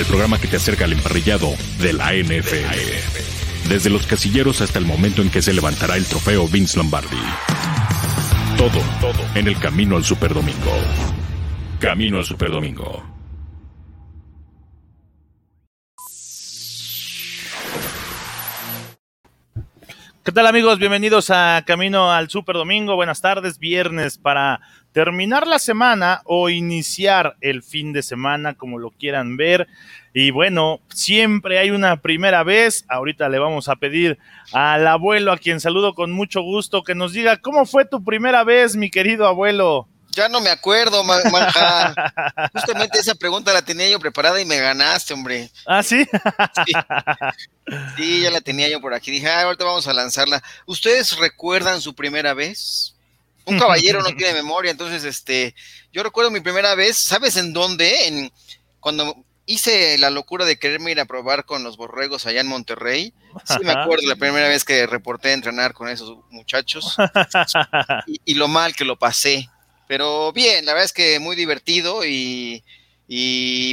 el programa que te acerca al emparrillado de la NFL. Desde los casilleros hasta el momento en que se levantará el trofeo Vince Lombardi. Todo, todo en el camino al Superdomingo. Camino al Superdomingo. ¿Qué tal amigos? Bienvenidos a Camino al Super Domingo. Buenas tardes, viernes para terminar la semana o iniciar el fin de semana, como lo quieran ver. Y bueno, siempre hay una primera vez. Ahorita le vamos a pedir al abuelo, a quien saludo con mucho gusto, que nos diga cómo fue tu primera vez, mi querido abuelo. Ya no me acuerdo, manja. Justamente esa pregunta la tenía yo preparada y me ganaste, hombre. ¿Ah, sí? sí? ya la tenía yo por aquí. Dije, ah, ahorita vamos a lanzarla. ¿Ustedes recuerdan su primera vez? Un caballero no tiene memoria, entonces, este, yo recuerdo mi primera vez, ¿sabes en dónde? En, cuando hice la locura de quererme ir a probar con los borregos allá en Monterrey. Sí me acuerdo la primera vez que reporté entrenar con esos muchachos y lo mal que lo pasé pero bien, la verdad es que muy divertido y,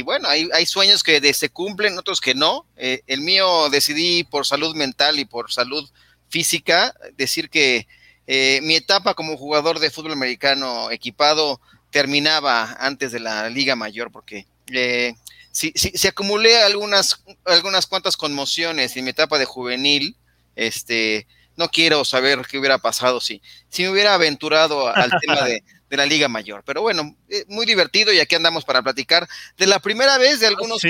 bueno, hay, hay, sueños que se cumplen, otros que no. Eh, el mío decidí por salud mental y por salud física decir que eh, mi etapa como jugador de fútbol americano equipado terminaba antes de la Liga Mayor porque eh, si, si, acumulé algunas, algunas cuantas conmociones en mi etapa de juvenil, este, no quiero saber qué hubiera pasado si, si me hubiera aventurado al tema de, de la Liga Mayor. Pero bueno, eh, muy divertido y aquí andamos para platicar de la primera vez de algunos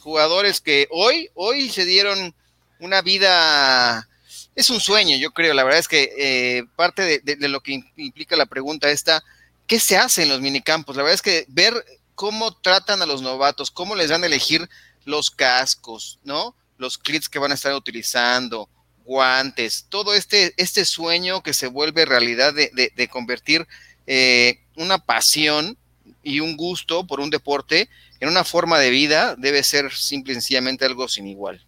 jugadores que hoy, hoy se dieron una vida, es un sueño, yo creo. La verdad es que eh, parte de, lo que implica la pregunta esta, ¿qué se hace en los minicampos? La verdad es que ver cómo tratan a los novatos, cómo les dan a elegir los cascos, ¿no? Los clips que van a estar utilizando, guantes, todo este, este sueño que se vuelve realidad de, de convertir eh, una pasión y un gusto por un deporte en una forma de vida debe ser simple y sencillamente algo sin igual.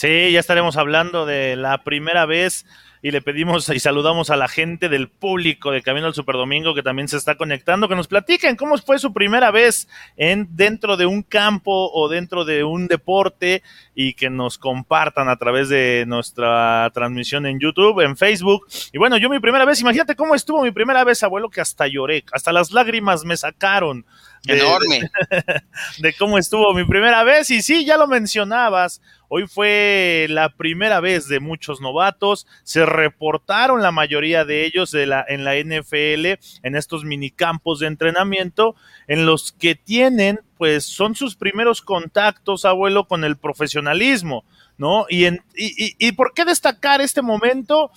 Sí, ya estaremos hablando de la primera vez y le pedimos y saludamos a la gente del público de Camino al Superdomingo que también se está conectando, que nos platiquen cómo fue su primera vez en dentro de un campo o dentro de un deporte y que nos compartan a través de nuestra transmisión en YouTube, en Facebook. Y bueno, yo mi primera vez, imagínate cómo estuvo mi primera vez, abuelo, que hasta lloré, hasta las lágrimas me sacaron. Enorme. de cómo estuvo mi primera vez. Y sí, ya lo mencionabas, Hoy fue la primera vez de muchos novatos. Se reportaron la mayoría de ellos de la, en la NFL en estos minicampos de entrenamiento en los que tienen, pues son sus primeros contactos, abuelo, con el profesionalismo, ¿no? Y, en, y, y por qué destacar este momento?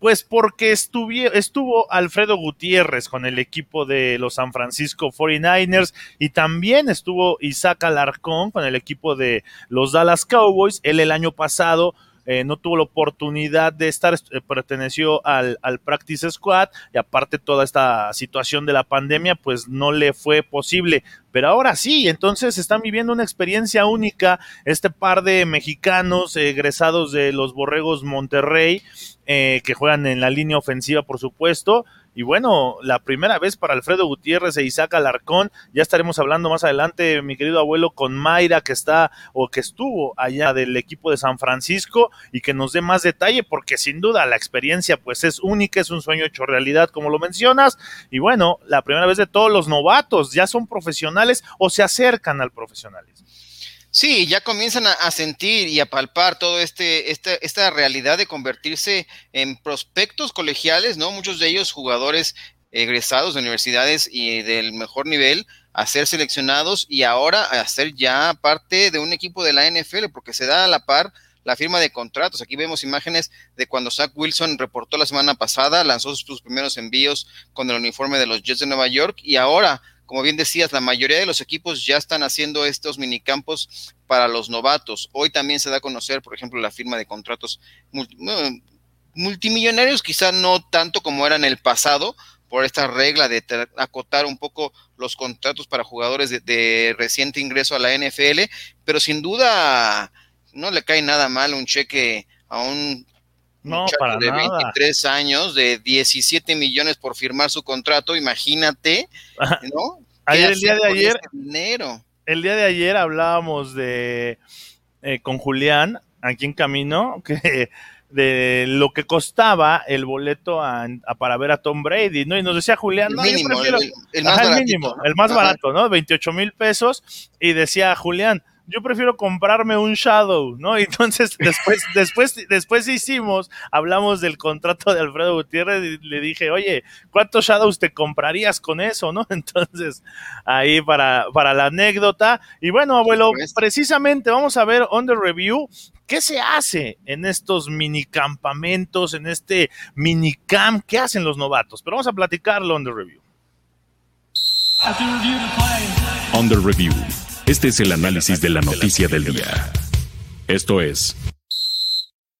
Pues porque estuvo Alfredo Gutiérrez con el equipo de los San Francisco 49ers y también estuvo Isaac Alarcón con el equipo de los Dallas Cowboys. Él el año pasado eh, no tuvo la oportunidad de estar, eh, perteneció al, al, Practice Squad y aparte toda esta situación de la pandemia, pues no le fue posible. Pero ahora sí, entonces están viviendo una experiencia única este par de mexicanos egresados de los Borregos Monterrey, eh, que juegan en la línea ofensiva, por supuesto, y bueno, la primera vez para Alfredo Gutiérrez e Isaac Alarcón, ya estaremos hablando más adelante, mi querido abuelo, con Mayra, que está o que estuvo allá del equipo de San Francisco y que nos dé más detalle, porque sin duda la experiencia pues es única, es un sueño hecho realidad, como lo mencionas. Y bueno, la primera vez de todos los novatos, ya son profesionales o se acercan al profesionalismo. Sí, ya comienzan a, sentir y a palpar todo este, este, esta realidad de convertirse en prospectos colegiales, ¿no? Muchos de ellos jugadores egresados de universidades y del mejor nivel a ser seleccionados y ahora a ser ya parte de un equipo de la NFL, porque se da a la par la firma de contratos. Aquí vemos imágenes de cuando Zach Wilson reportó la semana pasada, lanzó sus primeros envíos con el uniforme de los Jets de Nueva York y ahora como bien decías, la mayoría de los equipos ya están haciendo estos minicampos para los novatos. Hoy también se da a conocer, por ejemplo, la firma de contratos multimillonarios, quizá no tanto como era en el pasado, por esta regla de acotar un poco los contratos para jugadores de, reciente ingreso a la NFL, pero sin duda no le cae nada mal un cheque a un no, para de 23 años, de 17 millones por firmar su contrato, imagínate, ¿no? ayer, el día de ayer, dinero? el día de ayer hablábamos de eh, con Julián, aquí en camino, que de lo que costaba el boleto para ver a Tom Brady, ¿no? Y nos decía Julián, no, mínimo, prefiero, el, más el mínimo, el más barato, ¿no? 28 mil pesos. Y decía Julián, yo prefiero comprarme un Shadow, ¿no? Entonces después, después, después hicimos, hablamos del contrato de Alfredo Gutiérrez y le dije, oye, ¿cuántos Shadows te comprarías con eso, no? Entonces, ahí para, para la anécdota. Y bueno, abuelo, precisamente vamos a ver on the review ¿Qué se hace en estos mini campamentos, en este mini camp? ¿Qué hacen los novatos? Pero vamos a platicarlo on the review. On the review este es el análisis de la noticia del día. Esto es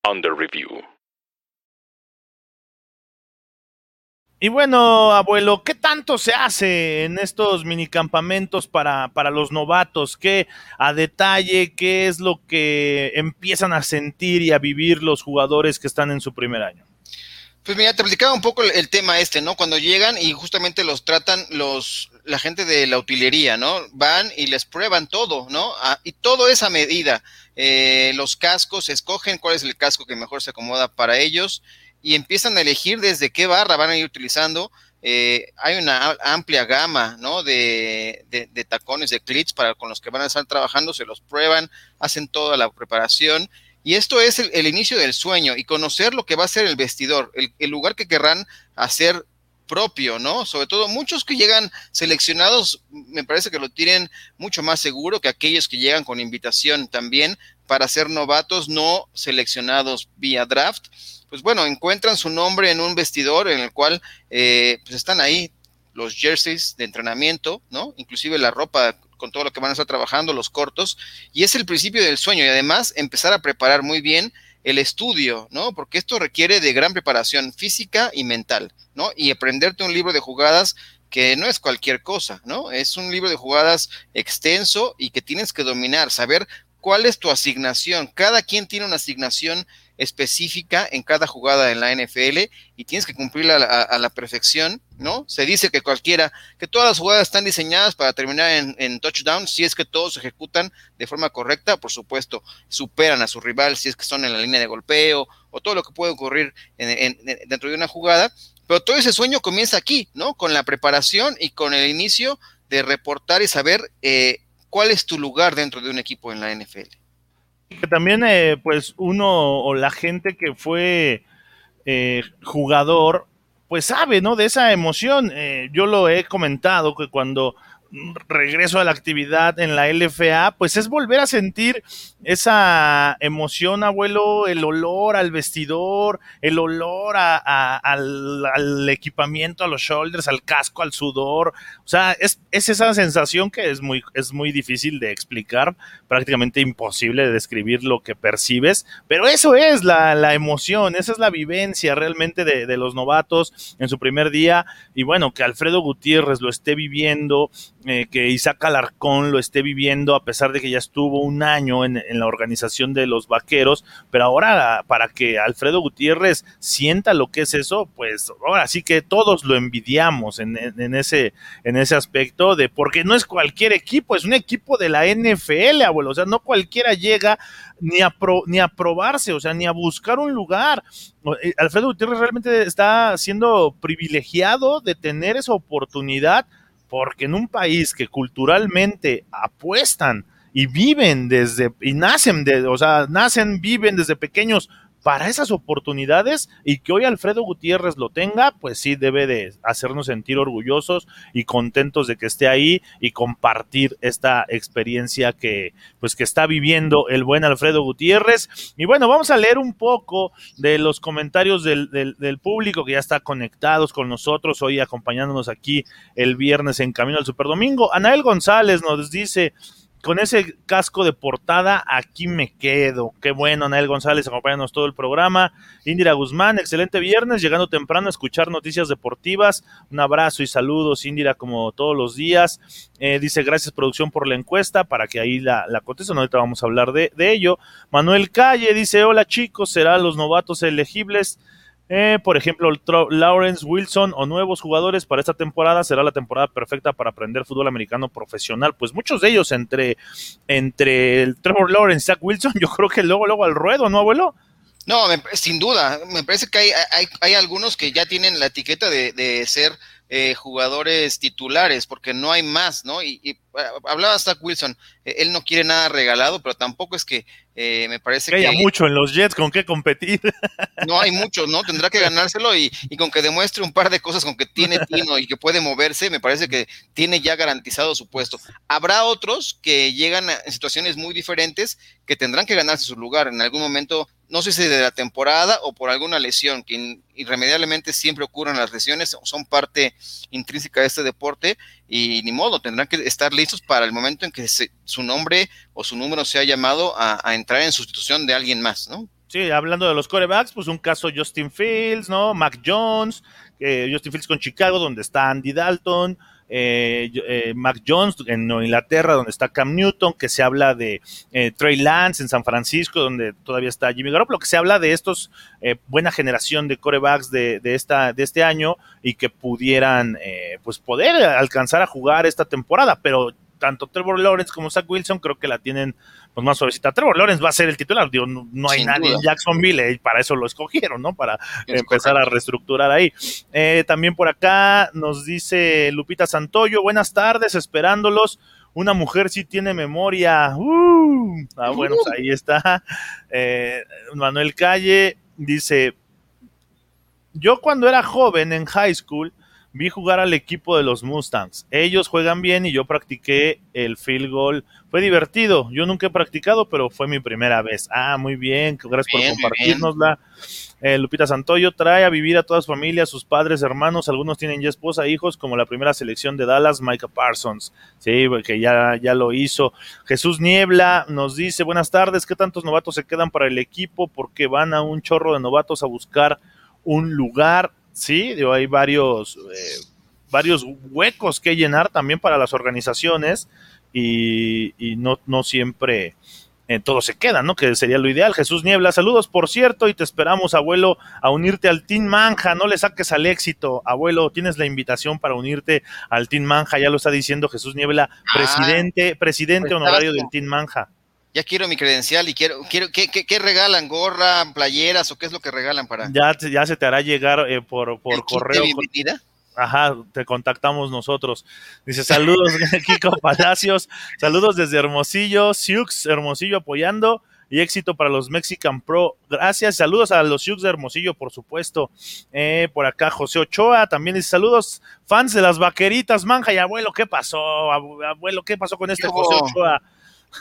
Under Review. Y bueno, abuelo, ¿qué tanto se hace en estos minicampamentos para, para los novatos? ¿Qué a detalle, qué es lo que empiezan a sentir y a vivir los jugadores que están en su primer año? Pues mira, te explicaba un poco el, tema este, ¿no? Cuando llegan y justamente los tratan los la gente de la utilería, ¿no? Van y les prueban todo, ¿no? Ah, y todo es a medida. Eh, los cascos, escogen cuál es el casco que mejor se acomoda para ellos y empiezan a elegir desde qué barra van a ir utilizando. Eh, hay una amplia gama, ¿no? De, de, de tacones, de clits para con los que van a estar trabajando, se los prueban, hacen toda la preparación y esto es el, inicio del sueño y conocer lo que va a ser el vestidor, el, lugar que querrán hacer propio, ¿no? Sobre todo muchos que llegan seleccionados, me parece que lo tienen mucho más seguro que aquellos que llegan con invitación también para ser novatos no seleccionados vía draft. Pues bueno, encuentran su nombre en un vestidor en el cual eh, pues están ahí los jerseys de entrenamiento, ¿no? Inclusive la ropa con todo lo que van a estar trabajando, los cortos, y es el principio del sueño y además empezar a preparar muy bien el estudio, ¿no? Porque esto requiere de gran preparación física y mental, ¿no? Y aprenderte un libro de jugadas que no es cualquier cosa, ¿no? Es un libro de jugadas extenso y que tienes que dominar, saber cuál es tu asignación. Cada quien tiene una asignación específica en cada jugada en la NFL y tienes que cumplirla a, la perfección, ¿no? Se dice que cualquiera, que todas las jugadas están diseñadas para terminar en, touchdown, si es que todos se ejecutan de forma correcta, por supuesto, superan a su rival si es que son en la línea de golpeo o todo lo que puede ocurrir dentro de una jugada, pero todo ese sueño comienza aquí, ¿no? Con la preparación y con el inicio de reportar y saber eh, cuál es tu lugar dentro de un equipo en la NFL que también, eh, pues, uno o la gente que fue eh, jugador, pues sabe, ¿no? De esa emoción. Eh, yo lo he comentado que cuando regreso a la actividad en la LFA, pues es volver a sentir esa emoción, abuelo, el olor al vestidor, el olor al, equipamiento, a los shoulders, al casco, al sudor. O sea, es, esa sensación que es muy, es muy difícil de explicar, prácticamente imposible de describir lo que percibes, pero eso es la, emoción, esa es la vivencia realmente de, de los novatos en su primer día. Y bueno, que Alfredo Gutiérrez lo esté viviendo, eh, que Isaac Alarcón lo esté viviendo a pesar de que ya estuvo un año en, la organización de los vaqueros, pero ahora para que Alfredo Gutiérrez sienta lo que es eso, pues ahora sí que todos lo envidiamos en, ese, en ese aspecto de porque no es cualquier equipo, es un equipo de la NFL, abuelo, o sea, no cualquiera llega ni a, ni a probarse, o sea, ni a buscar un lugar. Eh, Alfredo Gutiérrez realmente está siendo privilegiado de tener esa oportunidad porque en un país que culturalmente apuestan y viven desde, y nacen, de, o sea, nacen, viven desde pequeños para esas oportunidades y que hoy Alfredo Gutiérrez lo tenga, pues sí debe de hacernos sentir orgullosos y contentos de que esté ahí y compartir esta experiencia que pues que está viviendo el buen Alfredo Gutiérrez. Y bueno, vamos a leer un poco de los comentarios del, del, público que ya está conectados con nosotros hoy acompañándonos aquí el viernes en Camino al Superdomingo. Anael González nos dice, con ese casco de portada, aquí me quedo. Qué bueno, Anael González, acompañándonos todo el programa. Indira Guzmán, excelente viernes, llegando temprano a escuchar noticias deportivas. Un abrazo y saludos, Indira, como todos los días. Eh, dice, gracias, producción, por la encuesta, para que ahí la, la contesten. Ahorita vamos a hablar de, de ello. Manuel Calle dice, hola chicos, será los novatos elegibles Eh, por ejemplo, Lawrence Wilson o nuevos jugadores para esta temporada será la temporada perfecta para aprender fútbol americano profesional. Pues muchos de ellos entre, entre el Trevor Lawrence y Zach Wilson, yo creo que luego, luego al ruedo, ¿no, abuelo? No, sin duda. Me parece que hay, hay, hay, algunos que ya tienen la etiqueta de, de ser eh, jugadores titulares, porque no hay más, ¿no? Y, y ah, hablaba Zach Wilson, eh, él no quiere nada regalado, pero tampoco es que eh, me parece que... Haya mucho en los Jets con qué competir. No hay mucho, ¿no? Tendrá que ganárselo y, y, con que demuestre un par de cosas con que tiene tino y que puede moverse, me parece que tiene ya garantizado su puesto. Habrá otros que llegan en situaciones muy diferentes que tendrán que ganarse su lugar. En algún momento no sé si de la temporada o por alguna lesión, que irremediablemente siempre ocurren las lesiones, son parte intrínseca de este deporte y ni modo, tendrán que estar listos para el momento en que su nombre o su número sea llamado a, entrar en sustitución de alguien más, ¿no? Sí, hablando de los corebacks, pues un caso Justin Fields, ¿no? Mac Jones, eh, Justin Fields con Chicago, donde está Andy Dalton, eh, eh, Mac Jones en Inglaterra, donde está Cam Newton, que se habla de eh, Trey Lance en San Francisco, donde todavía está Jimmy Garoppolo, que se habla de estos eh, buena generación de corebacks de, esta, de este año y que pudieran pues poder alcanzar a jugar esta temporada, pero tanto Trevor Lawrence como Zach Wilson creo que la tienen pues más suavecita. Trevor Lawrence va a ser el titular, digo, no, hay nadie en Jacksonville, y para eso lo escogieron, ¿no? Para empezar a reestructurar ahí. Eh, también por acá nos dice Lupita Santoyo, buenas tardes, esperándolos. Una mujer sí tiene memoria. Uh, ah, bueno, pues ahí está. Eh, Manuel Calle dice, yo cuando era joven en high school, vi jugar al equipo de los Mustangs. Ellos juegan bien y yo practiqué el field goal. Fue divertido. Yo nunca he practicado, pero fue mi primera vez. Ah, muy bien. Gracias por compartirnosla. Eh, Lupita Santoyo trae a vivir a toda su familia, sus padres, hermanos. Algunos tienen ya esposa, hijos, como la primera selección de Dallas, Micah Parsons. Sí, que ya, ya lo hizo. Jesús Niebla nos dice: Buenas tardes. ¿Qué tantos novatos se quedan para el equipo? Porque van a un chorro de novatos a buscar un lugar sí, hay varios, eh, varios huecos que llenar también para las organizaciones y, no, no siempre eh, todo se queda, ¿no? Que sería lo ideal. Jesús Niebla, saludos por cierto y te esperamos, abuelo, a unirte al Team Manja, no le saques al éxito, abuelo, tienes la invitación para unirte al Team Manja, ya lo está diciendo Jesús Niebla, ah, presidente, presidente pues honorario del Team Manja ya quiero mi credencial y quiero, quiero ¿qué, qué, regalan? ¿Gorra, playeras o qué es lo que regalan para? Ya, ya se te hará llegar eh, por, por correo. Ajá, te contactamos nosotros. Dice, saludos, Kiko Palacios, saludos desde Hermosillo, Siux Hermosillo apoyando y éxito para los Mexican Pro. Gracias, saludos a los Siux de Hermosillo, por supuesto. Eh, por acá José Ochoa también dice, saludos, fans de las vaqueritas, manja y abuelo, ¿qué pasó? Abuelo, ¿qué pasó con este José Ochoa?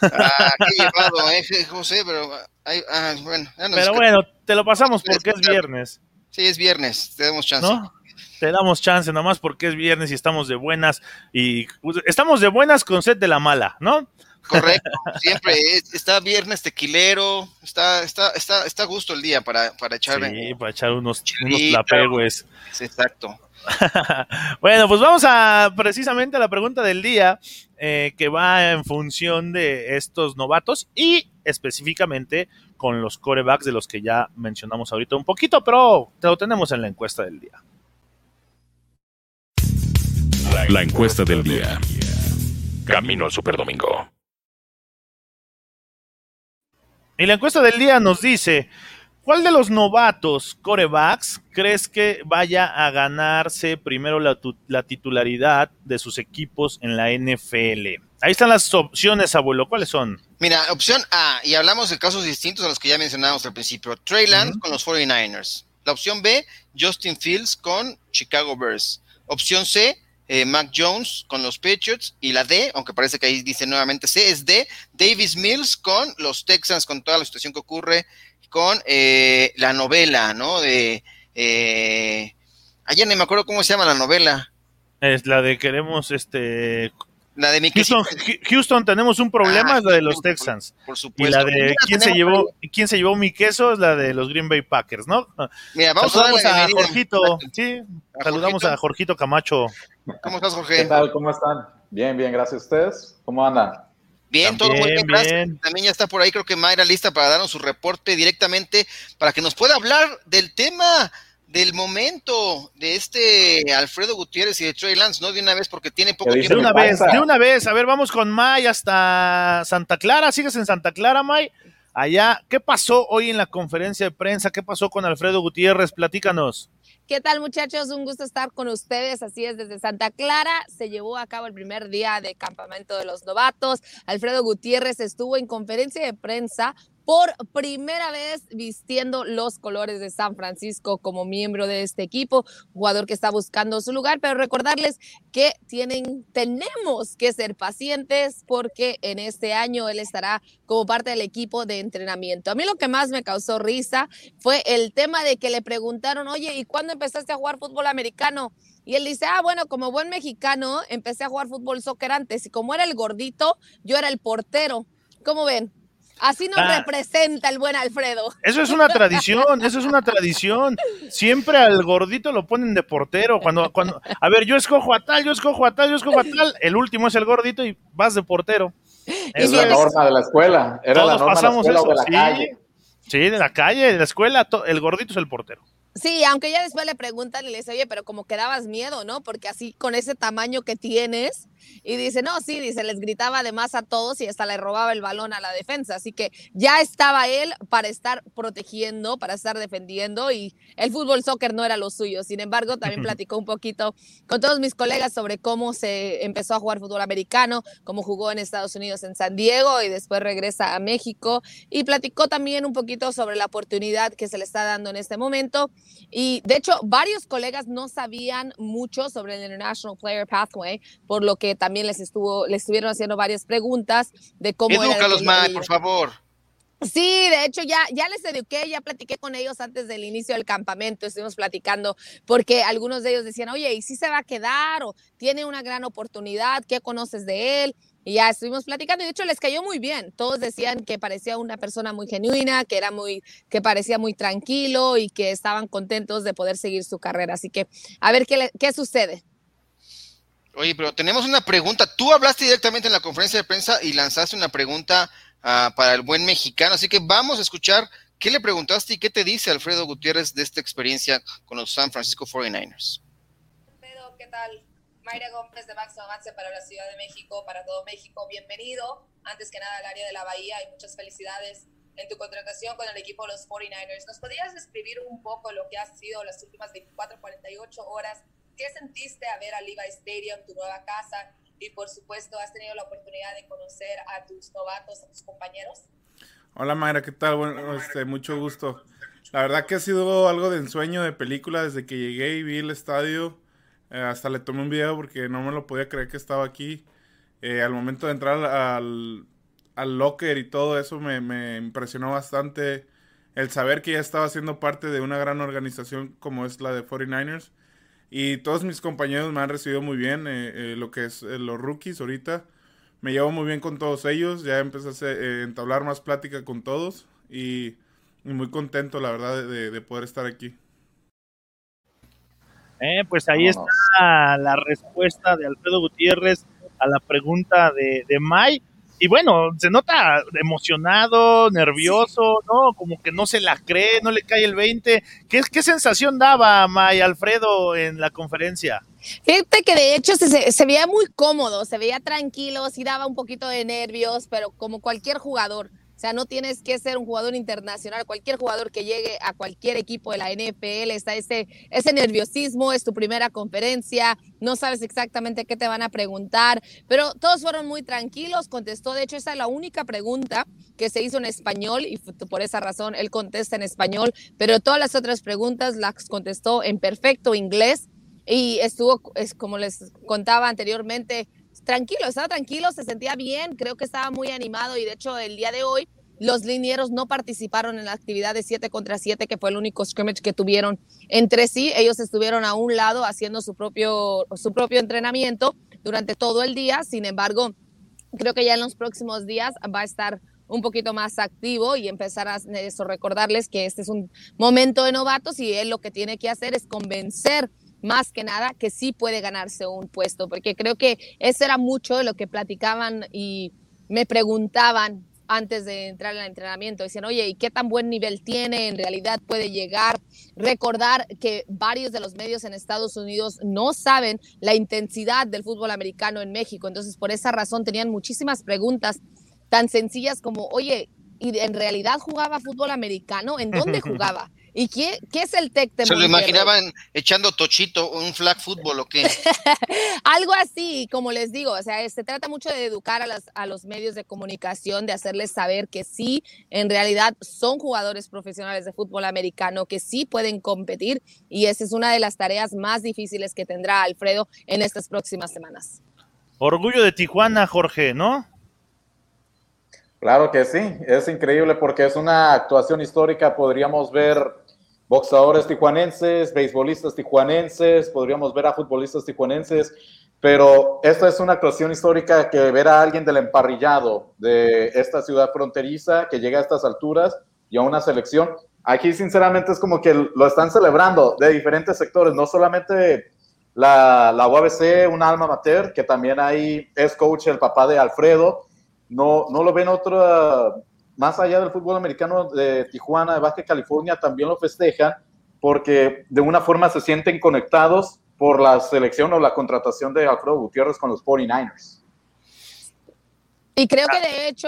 Ah, qué llevado, eh, José, pero ah, bueno. pero bueno, te lo pasamos porque es viernes. Sí, es viernes, te damos chance. ¿No? Te damos chance nomás porque es viernes y estamos de buenas y pues, estamos de buenas con set de la mala, ¿no? Correcto, siempre está viernes tequilero, está, está, está, está gusto el día para, para echar. Sí, para echar unos, unos Exacto. bueno, pues vamos a precisamente a la pregunta del día eh, que va en función de estos novatos y específicamente con los corebacks de los que ya mencionamos ahorita un poquito, pero te lo tenemos en la encuesta del día. La encuesta del día. Camino al Superdomingo. Y la encuesta del día nos dice, ¿Cuál de los novatos corebacks crees que vaya a ganarse primero la, titularidad de sus equipos en la NFL? Ahí están las opciones, abuelo. ¿Cuáles son? Mira, opción A, y hablamos de casos distintos a los que ya mencionábamos al principio. Trey Lance con los 49ers. La opción B, Justin Fields con Chicago Bears. Opción C, eh, Mac Jones con los Patriots. Y la D, aunque parece que ahí dice nuevamente C, es D, Davis Mills con los Texans, con toda la situación que ocurre con eh, la novela, ¿no? De. Eh, ayer ni me acuerdo cómo se llama la novela. Es la de queremos este. La de mi Houston, Houston, tenemos un problema, ah, es la de los Texans. Por, supuesto. Y la de quién se llevó quién se llevó mi queso es la de los Green Bay Packers, ¿no? Mira, vamos saludamos a, Jorgito, sí, saludamos a Jorgito Camacho. ¿Cómo estás, Jorge? ¿Qué tal? ¿Cómo están? Bien, bien, gracias a ustedes. ¿Cómo andan? Bien, todo muy bien, gracias. También ya está por ahí, creo que Mayra lista para darnos su reporte directamente para que nos pueda hablar del tema del momento de este Alfredo Gutiérrez y de Trey Lance, no de una vez porque tiene poco De tiempo. una vez, de una vez. A ver, vamos con May hasta Santa Clara. ¿Sigues en Santa Clara, May? Allá, ¿qué pasó hoy en la conferencia de prensa? ¿Qué pasó con Alfredo Gutiérrez? Platícanos. ¿Qué tal muchachos? Un gusto estar con ustedes. Así es, desde Santa Clara se llevó a cabo el primer día de campamento de los novatos. Alfredo Gutiérrez estuvo en conferencia de prensa por primera vez vistiendo los colores de San Francisco como miembro de este equipo, jugador que está buscando su lugar, pero recordarles que tienen, tenemos que ser pacientes porque en este año él estará como parte del equipo de entrenamiento. A mí lo que más me causó risa fue el tema de que le preguntaron, oye, ¿y cuándo empezaste a jugar fútbol americano? Y él dice, ah, bueno, como buen mexicano, empecé a jugar fútbol soccer antes y como era el gordito, yo era el portero. ¿Cómo ven? Así nos Ah. representa el buen Alfredo. Eso es una tradición, eso es una tradición. Siempre al gordito lo ponen de portero. Cuando, cuando, a ver, yo escojo a tal, yo escojo a tal, yo escojo a tal. El último es el gordito y vas de portero. Es la norma de la escuela. Era la Todos norma de la pasamos escuela o eso. de la Sí, calle. sí, de la calle, de la escuela, el gordito es el portero. Sí, aunque ya después le preguntan y le dice, oye, pero como que dabas miedo, ¿no? Porque así con ese tamaño que tienes. Y dice, no, sí, dice, les gritaba además a todos y hasta le robaba el balón a la defensa. Así que ya estaba él para estar protegiendo, para estar defendiendo y el fútbol soccer no era lo suyo. Sin embargo, también platicó un poquito con todos mis colegas sobre cómo se empezó a jugar fútbol americano, cómo jugó en Estados Unidos en San Diego y después regresa a México. Y platicó también un poquito sobre la oportunidad que se le está dando en este momento. Y de hecho, varios colegas no sabían mucho sobre el International Player Pathway, por lo que también les estuvo, les estuvieron haciendo varias preguntas de cómo Edúcalos, May, por favor. Sí, de hecho ya, ya les eduqué, ya platiqué con ellos antes del inicio del campamento, estuvimos platicando, porque algunos de ellos decían, oye, ¿y si se va a quedar? ¿O tiene una gran oportunidad? ¿Qué conoces de él? Y ya estuvimos platicando y de hecho les cayó muy bien. Todos decían que parecía una persona muy genuina, que era muy, que parecía muy tranquilo y que estaban contentos de poder seguir su carrera. Así que a ver qué, le- qué sucede. Oye, pero tenemos una pregunta. Tú hablaste directamente en la conferencia de prensa y lanzaste una pregunta ah, para el buen mexicano, así que vamos a escuchar qué le preguntaste y qué te dice Alfredo Gutiérrez de esta experiencia con los San Francisco 49ers. Pedro, ¿qué tal? Mayra Gómez de Máximo Avance para la Ciudad de México, para todo México. Bienvenido, antes que nada, al área de la Bahía y muchas felicidades en tu contratación con el equipo de los 49ers. ¿Nos podrías describir un poco lo que ha sido las últimas 24, 48 horas? ¿Qué sentiste a ver al Levi Stadium, tu nueva casa? Y por supuesto, ¿has tenido la oportunidad de conocer a tus novatos, a tus compañeros? Hola Mayra, ¿qué tal? Bueno, este, mucho gusto. La verdad que ha sido algo de ensueño de película desde que llegué y vi el estadio. eh, hasta le tomé un video porque no me lo podía creer que estaba aquí. Eh, al momento de entrar al, al locker y todo eso me, me impresionó bastante el saber que ya estaba siendo parte de una gran organización como es la de 49ers. Y todos mis compañeros me han recibido muy bien, eh, eh, lo que es eh, los rookies ahorita. Me llevo muy bien con todos ellos, ya empecé a eh, entablar más plática con todos y, y muy contento, la verdad, de, de poder estar aquí. Eh, pues ahí Vámonos. está la respuesta de Alfredo Gutiérrez a la pregunta de, de May. Y bueno, se nota emocionado, nervioso, ¿no? Como que no se la cree, no le cae el 20. ¿Qué, qué sensación daba May Alfredo en la conferencia? Fíjate que de hecho se, se, se veía muy cómodo, se veía tranquilo, sí daba un poquito de nervios, pero como cualquier jugador. O sea, no tienes que ser un jugador internacional. Cualquier jugador que llegue a cualquier equipo de la NFL está ese, ese nerviosismo, es tu primera conferencia, no sabes exactamente qué te van a preguntar, pero todos fueron muy tranquilos, contestó. De hecho, esa es la única pregunta que se hizo en español y por esa razón él contesta en español, pero todas las otras preguntas las contestó en perfecto inglés y estuvo, es como les contaba anteriormente, tranquilo, estaba tranquilo, se sentía bien, creo que estaba muy animado y de hecho el día de hoy los linieros no participaron en la actividad de 7 contra 7, que fue el único scrimmage que tuvieron entre sí. Ellos estuvieron a un lado haciendo su propio, su propio entrenamiento durante todo el día. Sin embargo, creo que ya en los próximos días va a estar un poquito más activo y empezar a eso, recordarles que este es un momento de novatos y él lo que tiene que hacer es convencer más que nada que sí puede ganarse un puesto, porque creo que eso era mucho de lo que platicaban y me preguntaban antes de entrar al entrenamiento. Dicen, oye, ¿y qué tan buen nivel tiene? En realidad puede llegar. Recordar que varios de los medios en Estados Unidos no saben la intensidad del fútbol americano en México. Entonces, por esa razón tenían muchísimas preguntas tan sencillas como, oye, ¿y en realidad jugaba fútbol americano? ¿En dónde jugaba? ¿Y qué, qué es el TEC de Se lo imaginaban echando tochito, un flag fútbol o qué. Algo así, como les digo, o sea, se trata mucho de educar a, las, a los medios de comunicación, de hacerles saber que sí, en realidad son jugadores profesionales de fútbol americano, que sí pueden competir y esa es una de las tareas más difíciles que tendrá Alfredo en estas próximas semanas. Orgullo de Tijuana, Jorge, ¿no? Claro que sí, es increíble porque es una actuación histórica. Podríamos ver boxeadores tijuanenses, beisbolistas tijuanenses, podríamos ver a futbolistas tijuanenses, pero esta es una actuación histórica que ver a alguien del emparrillado de esta ciudad fronteriza que llega a estas alturas y a una selección. Aquí sinceramente es como que lo están celebrando de diferentes sectores, no solamente la, la UABC, un alma mater, que también ahí es coach el papá de Alfredo, no, no lo ven otra, más allá del fútbol americano de Tijuana, de Baja California, también lo festejan porque de una forma se sienten conectados por la selección o la contratación de Alfredo Gutiérrez con los 49ers. Y creo que de hecho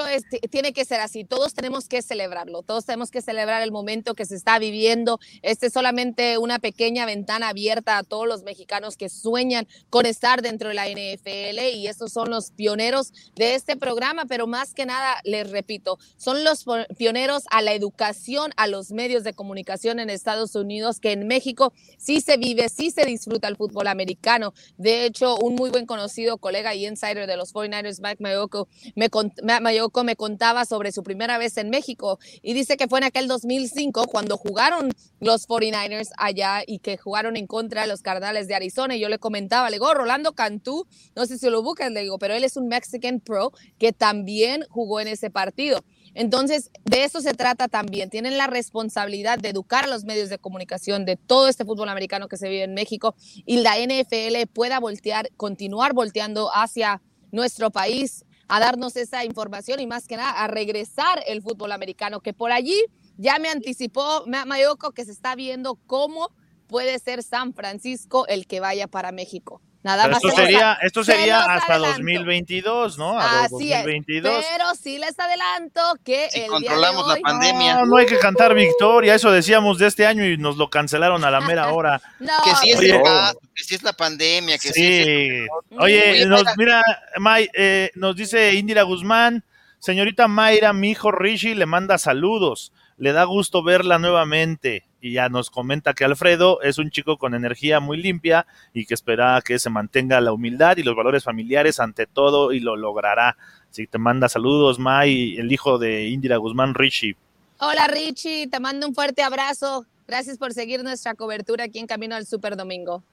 tiene que ser así. Todos tenemos que celebrarlo. Todos tenemos que celebrar el momento que se está viviendo. Este es solamente una pequeña ventana abierta a todos los mexicanos que sueñan con estar dentro de la NFL y estos son los pioneros de este programa. Pero más que nada, les repito, son los pioneros a la educación, a los medios de comunicación en Estados Unidos, que en México sí se vive, sí se disfruta el fútbol americano. De hecho, un muy buen conocido colega y insider de los 49ers, Mike Mayoko, me, Mayoko me contaba sobre su primera vez en México y dice que fue en aquel 2005 cuando jugaron los 49ers allá y que jugaron en contra de los Cardinals de Arizona. Y yo le comentaba, le digo, Rolando Cantú, no sé si lo buscan, le digo, pero él es un Mexican Pro que también jugó en ese partido. Entonces, de eso se trata también. Tienen la responsabilidad de educar a los medios de comunicación de todo este fútbol americano que se vive en México y la NFL pueda voltear, continuar volteando hacia nuestro país a darnos esa información y más que nada a regresar el fútbol americano, que por allí ya me anticipó Mayoko que se está viendo cómo puede ser San Francisco el que vaya para México. Nada más. Esto sería, esto sería hasta 2022, ¿no? Así es. Pero sí les adelanto que si controlamos la pandemia. No, no, hay que cantar victoria. Eso decíamos de este año y nos lo cancelaron a la mera hora. que sí es el caso, que sí es la pandemia, que sí. sí Oye, nos, mira, May, eh, nos dice Indira Guzmán, señorita Mayra, mi hijo Rishi le manda saludos. Le da gusto verla nuevamente y ya nos comenta que Alfredo es un chico con energía muy limpia y que espera que se mantenga la humildad y los valores familiares ante todo y lo logrará. Así te manda saludos, May, el hijo de Indira Guzmán, Richie. Hola Richie, te mando un fuerte abrazo. Gracias por seguir nuestra cobertura aquí en Camino al Super Domingo.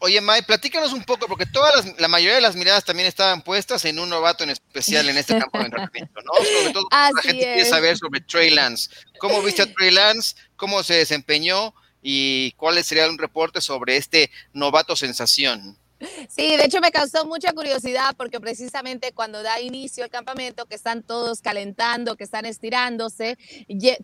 Oye, May, platícanos un poco, porque todas la mayoría de las miradas también estaban puestas en un novato en especial en este campo de entrenamiento, ¿no? Sobre todo la gente quiere saber sobre Trey Lance. ¿Cómo viste a Trey Lance? ¿Cómo se desempeñó? ¿Y cuál sería un reporte sobre este novato sensación? Sí, de hecho me causó mucha curiosidad porque precisamente cuando da inicio el campamento, que están todos calentando, que están estirándose,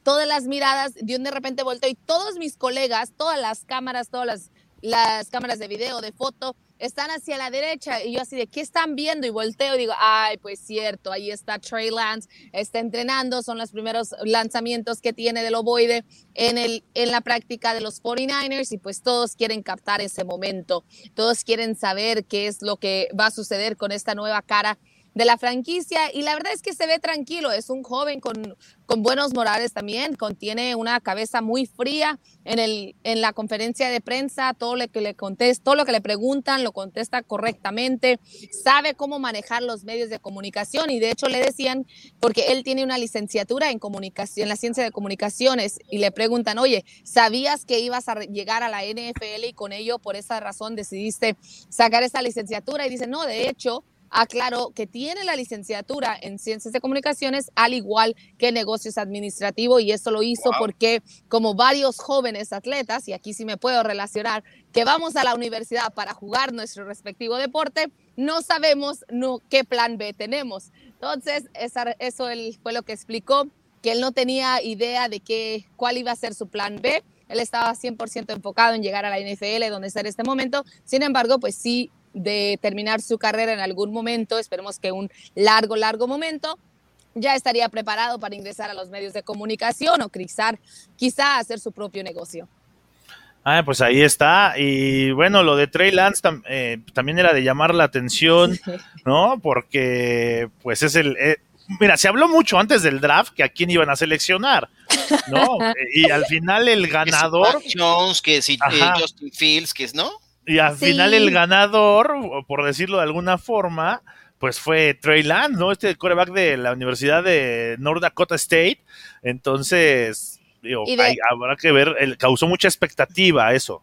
todas las miradas de un de repente volteo y todos mis colegas, todas las cámaras, todas las las cámaras de video, de foto, están hacia la derecha y yo así de, ¿qué están viendo? Y volteo y digo, ay, pues cierto, ahí está Trey Lance, está entrenando, son los primeros lanzamientos que tiene del ovoide en, el, en la práctica de los 49ers y pues todos quieren captar ese momento, todos quieren saber qué es lo que va a suceder con esta nueva cara de la franquicia y la verdad es que se ve tranquilo, es un joven con, con buenos morales también, contiene una cabeza muy fría en, el, en la conferencia de prensa, todo lo que le contesta, todo lo que le preguntan lo contesta correctamente, sabe cómo manejar los medios de comunicación y de hecho le decían, porque él tiene una licenciatura en comunicación, en la ciencia de comunicaciones y le preguntan, oye, ¿sabías que ibas a llegar a la NFL y con ello por esa razón decidiste sacar esa licenciatura? Y dice, no, de hecho, aclaró que tiene la licenciatura en Ciencias de Comunicaciones, al igual que negocios administrativos, y eso lo hizo porque como varios jóvenes atletas, y aquí sí me puedo relacionar, que vamos a la universidad para jugar nuestro respectivo deporte, no sabemos no, qué plan B tenemos. Entonces, esa, eso él fue lo que explicó, que él no tenía idea de qué, cuál iba a ser su plan B. Él estaba 100% enfocado en llegar a la NFL, donde está en este momento. Sin embargo, pues sí, de terminar su carrera en algún momento, esperemos que un largo, largo momento, ya estaría preparado para ingresar a los medios de comunicación o quizá, quizá hacer su propio negocio. Ah, pues ahí está. Y bueno, lo de Trey Lance eh, también era de llamar la atención, ¿no? Porque pues es el... Eh, mira, se habló mucho antes del draft que a quién iban a seleccionar, ¿no? y al final el ganador... Que Jones, que si eh, Justin Fields, que es, ¿no? Y al final el ganador, por decirlo de alguna forma, pues fue Trey Lance, ¿no? Este coreback de la Universidad de North Dakota State. Entonces, habrá que ver, el, causó mucha expectativa eso.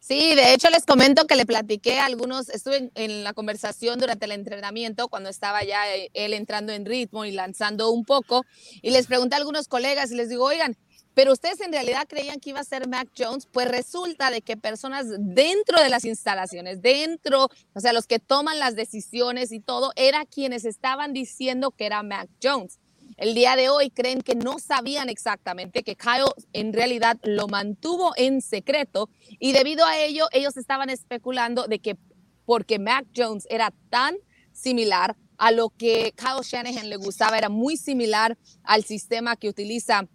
Sí, de hecho les comento que le platiqué a algunos, estuve en, la conversación durante el entrenamiento cuando estaba ya eh, él entrando en ritmo y lanzando un poco, y les pregunté a algunos colegas y les digo, oigan, pero ustedes en realidad creían que iba a ser Mac Jones, pues resulta de que personas dentro de las instalaciones, dentro, o sea, los que toman las decisiones y todo, era quienes estaban diciendo que era Mac Jones. El día de hoy creen que no sabían exactamente que Kyle en realidad lo mantuvo en secreto y debido a ello ellos estaban especulando de que porque Mac Jones era tan similar a lo que Kyle Shanahan le gustaba, era muy similar al sistema que utiliza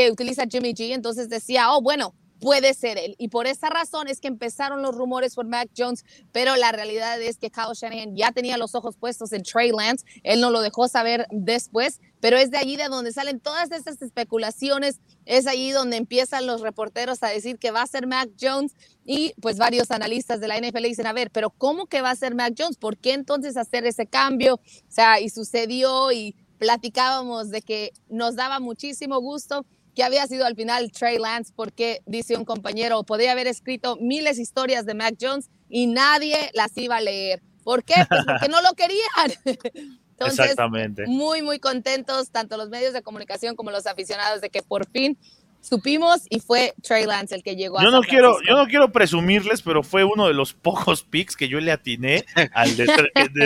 que utiliza Jimmy G, entonces decía, "Oh, bueno, puede ser él. Y por esa razón es que empezaron los rumores por Mac Jones, pero la realidad es que Kyle Shanahan ya tenía los ojos puestos en Trey Lance. Él no lo dejó saber después, pero es de allí de donde salen todas estas especulaciones. Es allí donde empiezan los reporteros a decir que va a ser Mac Jones y pues varios analistas de la NFL dicen, a ver, pero ¿cómo que va a ser Mac Jones? ¿Por qué entonces hacer ese cambio? O sea, y sucedió y platicábamos de que nos daba muchísimo gusto que había sido al final Trey Lance, porque dice un compañero, podría haber escrito miles de historias de Mac Jones y nadie las iba a leer. ¿Por qué? Pues porque no lo querían. Entonces, Exactamente. Muy, muy contentos, tanto los medios de comunicación como los aficionados, de que por fin supimos y fue Trey Lance el que llegó yo no quiero yo no quiero presumirles pero fue uno de los pocos picks que yo le atiné al de,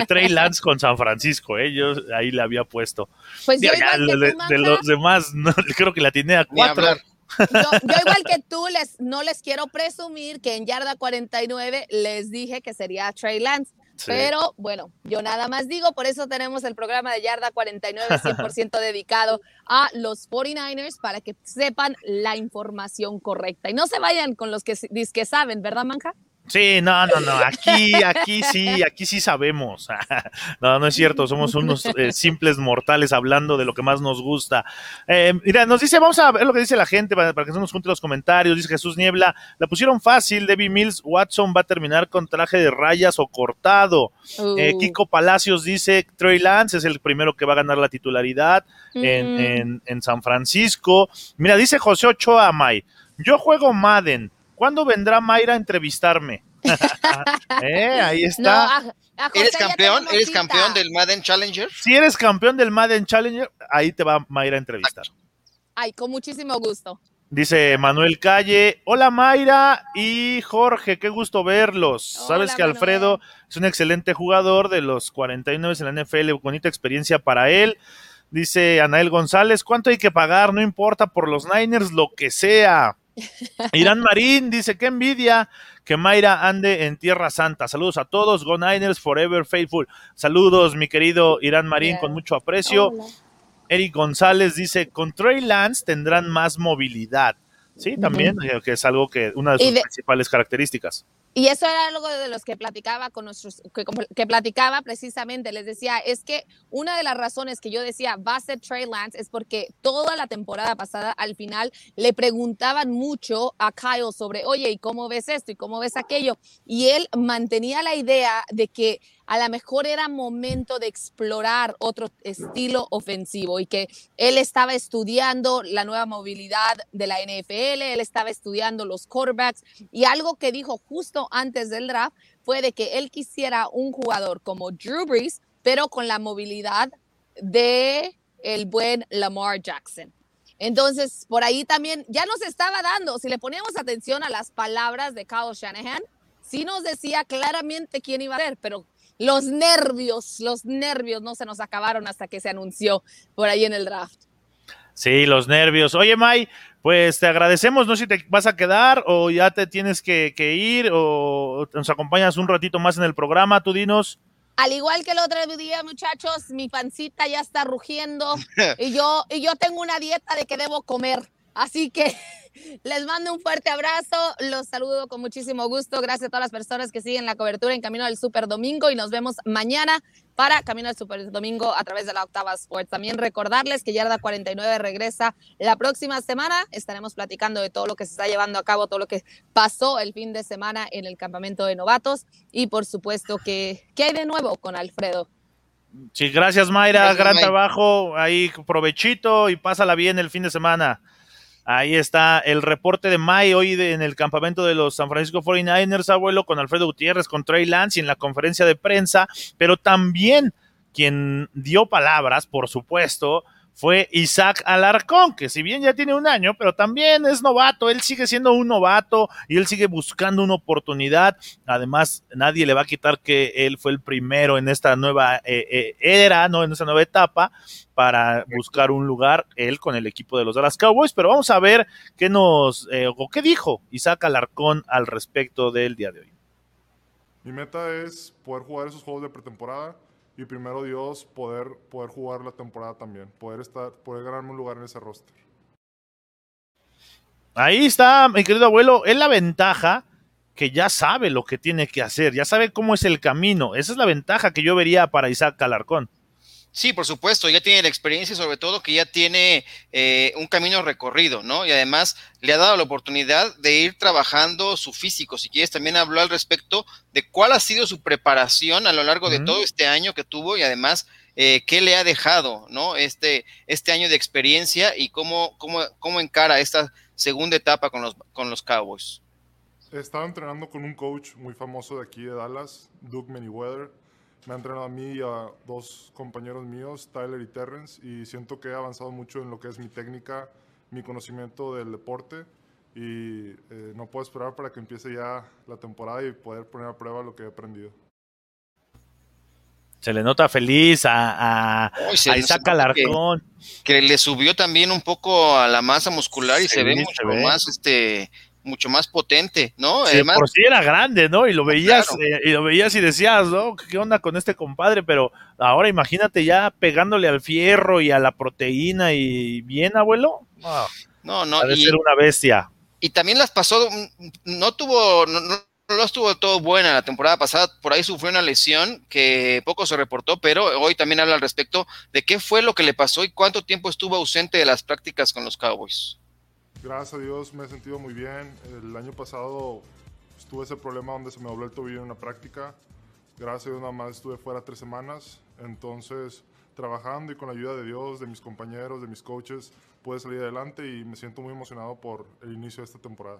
Trey Lance con San Francisco ¿eh? yo ahí le había puesto. Pues yo de, los demás creo que le atiné a cuatro. Yo, yo, igual que tú les no les quiero presumir que en yarda 49 les dije que sería Trey Lance pero bueno, yo nada más digo, por eso tenemos el programa de Yarda 49 100% dedicado a los 49ers para que sepan la información correcta y no se vayan con los que, que saben, ¿verdad, Manja? Sí, no, no, no, aquí, aquí sí, aquí sí sabemos. No, no es cierto, somos unos eh, simples mortales hablando de lo que más nos gusta. Eh, mira, nos dice, vamos a ver lo que dice la gente para, que se nos junte los comentarios. Dice Jesús Niebla, la pusieron fácil, Debbie Mills, Watson va a terminar con traje de rayas o cortado. Eh, uh. Kiko Palacios dice, Trey Lance es el primero que va a ganar la titularidad en, en, San Francisco. Mira, dice José Ochoa May, yo juego Madden ¿Cuándo vendrá Mayra a entrevistarme? ¿Eh? Ahí está. ¿Eres campeón? ¿Eres campeón del Madden Challenger? Si eres campeón del Madden Challenger, ahí te va Mayra a entrevistar. Ay, con muchísimo gusto. Dice Manuel Calle, hola Mayra y Jorge, qué gusto verlos. Sabes que Alfredo es un excelente jugador de los 49 en la NFL, bonita experiencia para él. Dice Anael González, ¿cuánto hay que pagar? No importa por los Niners, lo que sea. Irán Marín dice, qué envidia que Mayra ande en Tierra Santa. Saludos a todos, Go Niners Forever Faithful. Saludos, mi querido Irán Marín, con mucho aprecio. Eric González dice, con Trey Lance tendrán más movilidad. Sí, también, eh, que es algo que, una de sus principales características. Y eso era algo de los que platicaba con nuestros, que, platicaba precisamente, les decía, es que una de las razones que yo decía va a ser Trey Lance es porque toda la temporada pasada al final le preguntaban mucho a Kyle sobre, oye, ¿y cómo ves esto? ¿Y cómo ves aquello? Y él mantenía la idea de que a lo mejor era momento de explorar otro estilo ofensivo y que él estaba estudiando la nueva movilidad de la NFL, él estaba estudiando los quarterbacks y algo que dijo justo antes del draft fue de que él quisiera un jugador como Drew Brees, pero con la movilidad de el buen Lamar Jackson. Entonces, por ahí también ya nos estaba dando, si le poníamos atención a las palabras de Kyle Shanahan, sí nos decía claramente quién iba a ser, pero los nervios, los nervios no se nos acabaron hasta que se anunció por ahí en el draft. Sí, los nervios. Oye, May, pues te agradecemos, no sé si te vas a quedar o ya te tienes que, que ir o nos acompañas un ratito más en el programa, tú dinos. Al igual que el otro día, muchachos, mi pancita ya está rugiendo y yo, y yo tengo una dieta de que debo comer. Así que les mando un fuerte abrazo, los saludo con muchísimo gusto. Gracias a todas las personas que siguen la cobertura en Camino al Super Domingo y nos vemos mañana para Camino al Super Domingo a través de la Octava Sports. También recordarles que Yarda 49 regresa la próxima semana. Estaremos platicando de todo lo que se está llevando a cabo, todo lo que pasó el fin de semana en el campamento de novatos y por supuesto que ¿qué hay de nuevo con Alfredo? Sí, gracias Mayra, gracias, gran May. trabajo, ahí provechito y pásala bien el fin de semana. Ahí está el reporte de May hoy en el campamento de los San Francisco 49ers, abuelo, con Alfredo Gutiérrez, con Trey Lance y en la conferencia de prensa, pero también quien dio palabras, por supuesto, fue Isaac Alarcón, que si bien ya tiene un año, pero también es novato, él sigue siendo un novato y él sigue buscando una oportunidad. Además, nadie le va a quitar que él fue el primero en esta nueva eh, eh, era, ¿no? En esta nueva etapa para buscar un lugar, él con el equipo de los Dallas Cowboys, pero vamos a ver qué nos, eh, o qué dijo Isaac Alarcón al respecto del día de hoy. Mi meta es poder jugar esos juegos de pretemporada y primero Dios poder, poder jugar la temporada también, poder estar, poder ganarme un lugar en ese roster. Ahí está, mi querido abuelo, es la ventaja que ya sabe lo que tiene que hacer, ya sabe cómo es el camino. Esa es la ventaja que yo vería para Isaac Alarcón. Sí, por supuesto, ya tiene la experiencia y sobre todo que ya tiene eh, un camino recorrido, ¿no? Y además le ha dado la oportunidad de ir trabajando su físico. Si quieres, también habló al respecto de cuál ha sido su preparación a lo largo de uh -huh. todo este año que tuvo y además eh, qué le ha dejado, ¿no? Este, este año de experiencia y cómo, cómo, cómo encara esta segunda etapa con los, con los Cowboys. Estaba entrenando con un coach muy famoso de aquí de Dallas, Doug Manyweather me ha entrenado a mí y a dos compañeros míos, Tyler y Terrence, y siento que he avanzado mucho en lo que es mi técnica, mi conocimiento del deporte, y eh, no puedo esperar para que empiece ya la temporada y poder poner a prueba lo que he aprendido. Se le nota feliz a, a, Uy, a Isaac Alarcón. Que, que, le subió también un poco a la masa muscular y sí, se ve mucho se ve. más este mucho más potente, ¿no? Sí, Además, por sí era grande, ¿no? Y lo veías, claro. eh, y lo veías y decías, ¿no? ¿Qué onda con este compadre? Pero ahora imagínate ya pegándole al fierro y a la proteína y bien, abuelo. No, no, no Debe ser una bestia. Y también las pasó, no tuvo, no, no, no estuvo todo buena la temporada pasada, por ahí sufrió una lesión que poco se reportó, pero hoy también habla al respecto de qué fue lo que le pasó y cuánto tiempo estuvo ausente de las prácticas con los Cowboys. Gracias a Dios me he sentido muy bien. El año pasado tuve ese problema donde se me dobló el tobillo en una práctica. Gracias a Dios nada más estuve fuera tres semanas. Entonces, trabajando y con la ayuda de Dios, de mis compañeros, de mis coaches, pude salir adelante y me siento muy emocionado por el inicio de esta temporada.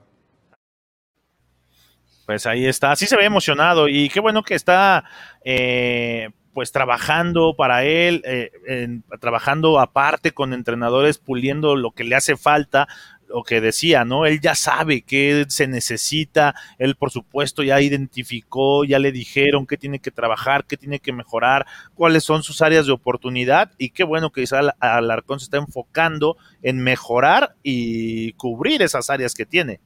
Pues ahí está, sí se ve emocionado y qué bueno que está eh, pues trabajando para él, eh, en, trabajando aparte con entrenadores, puliendo lo que le hace falta, lo que decía, ¿no? Él ya sabe qué se necesita, él por supuesto ya identificó, ya le dijeron qué tiene que trabajar, qué tiene que mejorar, cuáles son sus áreas de oportunidad y qué bueno que Isabel Alarcón se está enfocando en mejorar y cubrir esas áreas que tiene.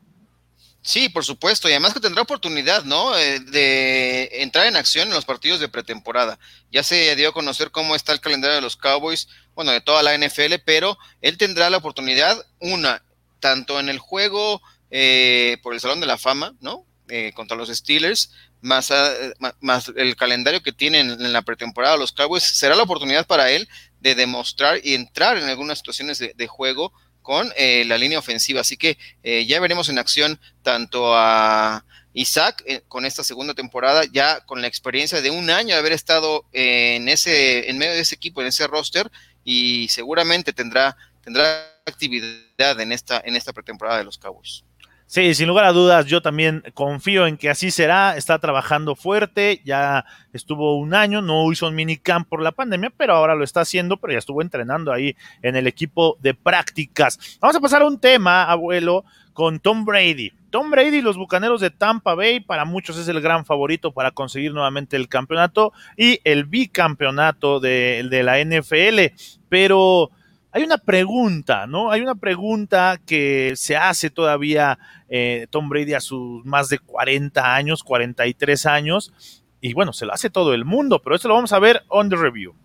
Sí, por supuesto, y además que tendrá oportunidad, ¿no? Eh, de entrar en acción en los partidos de pretemporada. Ya se dio a conocer cómo está el calendario de los Cowboys, bueno, de toda la NFL, pero él tendrá la oportunidad, una, tanto en el juego eh, por el Salón de la Fama, ¿no? Eh, contra los Steelers, más, a, más, el calendario que tienen en la pretemporada los Cowboys, será la oportunidad para él de demostrar y entrar en algunas situaciones de, juego con eh, la línea ofensiva. Así que eh, ya veremos en acción tanto a Isaac eh, con esta segunda temporada, ya con la experiencia de un año de haber estado en ese, en medio de ese equipo, en ese roster, y seguramente tendrá, tendrá actividad en esta, en esta pretemporada de los Cowboys. Sí, sin lugar a dudas, yo también confío en que así será. Está trabajando fuerte, ya estuvo un año, no hizo un minicamp por la pandemia, pero ahora lo está haciendo, pero ya estuvo entrenando ahí en el equipo de prácticas. Vamos a pasar a un tema, abuelo, con Tom Brady. Tom Brady y los Bucaneros de Tampa Bay, para muchos es el gran favorito para conseguir nuevamente el campeonato y el bicampeonato de, de la NFL. Pero hay una pregunta, ¿no? Hay una pregunta que se hace todavía eh, Tom Brady a sus más de 40 años, 43 años, y bueno, se lo hace todo el mundo, pero esto lo vamos a ver on the review.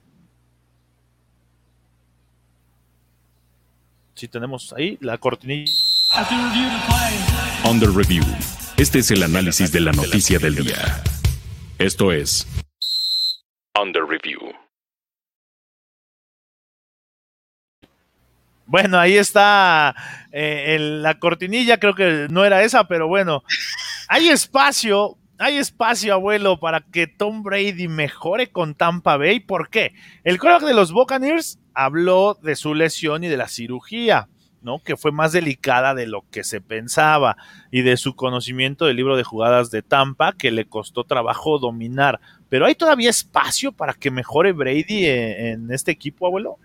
Si tenemos ahí la cortinilla. On the review. Este es el análisis de la noticia del día. Esto es On the review. Bueno, ahí está eh, la cortinilla, creo que no era esa, pero bueno, hay espacio, hay espacio, abuelo, para que Tom Brady mejore con Tampa Bay. ¿Por qué? El quarterback de los Buccaneers habló de su lesión y de la cirugía, ¿no? Que fue más delicada de lo que se pensaba y de su conocimiento del libro de jugadas de Tampa que le costó trabajo dominar. Pero hay todavía espacio para que mejore Brady en, en este equipo, abuelo.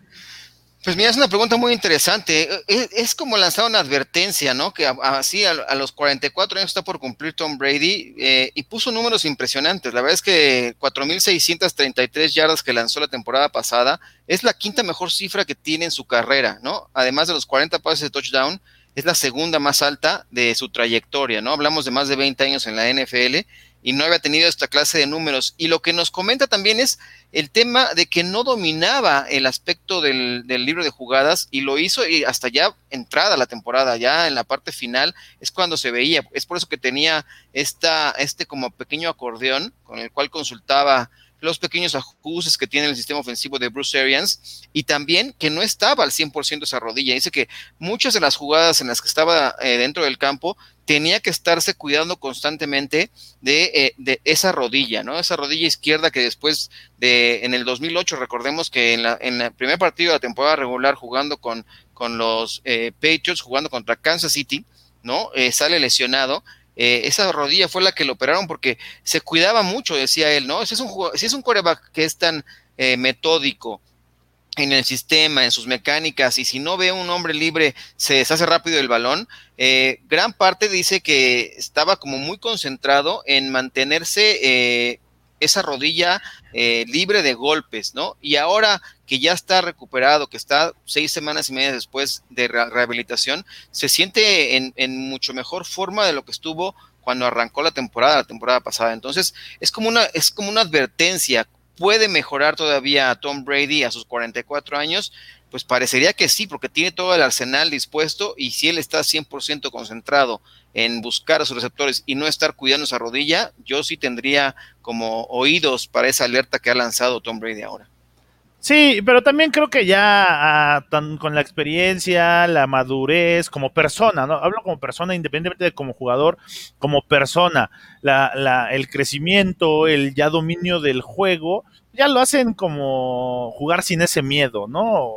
Pues mira, es una pregunta muy interesante. Es, es como lanzar una advertencia, ¿no? Que así a, a los 44 años está por cumplir Tom Brady eh, y puso números impresionantes. La verdad es que 4.633 yardas que lanzó la temporada pasada es la quinta mejor cifra que tiene en su carrera, ¿no? Además de los 40 pases de touchdown, es la segunda más alta de su trayectoria, ¿no? Hablamos de más de 20 años en la NFL y no había tenido esta clase de números. Y lo que nos comenta también es el tema de que no dominaba el aspecto del, del libro de jugadas y lo hizo y hasta ya entrada la temporada, ya en la parte final es cuando se veía. Es por eso que tenía esta, este como pequeño acordeón con el cual consultaba los pequeños ajustes que tiene el sistema ofensivo de Bruce Arians y también que no estaba al 100% esa rodilla. Dice que muchas de las jugadas en las que estaba eh, dentro del campo tenía que estarse cuidando constantemente de, eh, de, esa rodilla, ¿no? Esa rodilla izquierda que después de, en el 2008, recordemos que en, la, en el primer partido de la temporada regular jugando con, con los eh, Patriots, jugando contra Kansas City, ¿no? Eh, sale lesionado. Eh, esa rodilla fue la que lo operaron porque se cuidaba mucho, decía él, ¿no? Si es un, si es un quarterback que es tan metódico, en el sistema, en sus mecánicas, y si no ve un hombre libre, se deshace rápido el balón. Eh, gran parte dice que estaba como muy concentrado en mantenerse eh, esa rodilla eh, libre de golpes, ¿no? Y ahora que ya está recuperado, que está seis semanas y media después de re rehabilitación, se siente en, en mucho mejor forma de lo que estuvo cuando arrancó la temporada, la temporada pasada. Entonces, es como una, es como una advertencia puede mejorar todavía a Tom Brady a sus 44 años, pues parecería que sí, porque tiene todo el arsenal dispuesto y si él está 100% concentrado en buscar a sus receptores y no estar cuidando esa rodilla, yo sí tendría como oídos para esa alerta que ha lanzado Tom Brady ahora. Sí, pero también creo que ya uh, tan, con la experiencia, la madurez, como persona, ¿no? Hablo como persona, independientemente de como jugador, como persona, la, la, el crecimiento, el ya dominio del juego, ya lo hacen como jugar sin ese miedo, ¿no?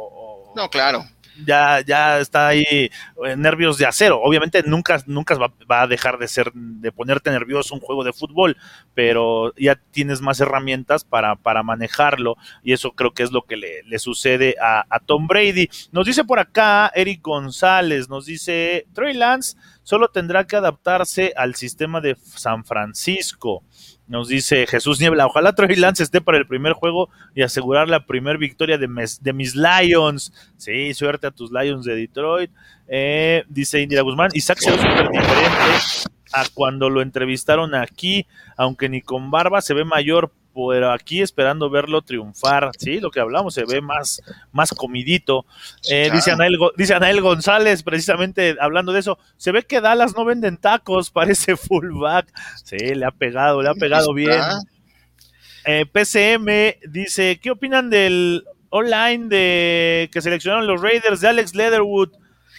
No, claro. Ya, ya está ahí eh, nervios de acero. Obviamente nunca, nunca va, va, a dejar de ser, de ponerte nervioso un juego de fútbol, pero ya tienes más herramientas para, para manejarlo y eso creo que es lo que le, le sucede a, a, Tom Brady. Nos dice por acá Eric González, nos dice Trey Lance solo tendrá que adaptarse al sistema de San Francisco. Nos dice Jesús Niebla, ojalá Trey Lance esté para el primer juego y asegurar la primer victoria de, mes, de, mis Lions. Sí, suerte a tus Lions de Detroit. Eh, dice Indira Guzmán, Isaac se ve súper diferente a cuando lo entrevistaron aquí, aunque ni con barba se ve mayor, pero aquí esperando verlo triunfar, sí, lo que hablamos, se ve más, más comidito. Eh, claro. dice, Anael, dice Anael González, precisamente hablando de eso, se ve que Dallas no venden tacos, parece fullback. Sí, le ha pegado, le ha pegado bien. Eh, PCM dice, ¿qué opinan del online de que seleccionaron los Raiders de Alex Leatherwood?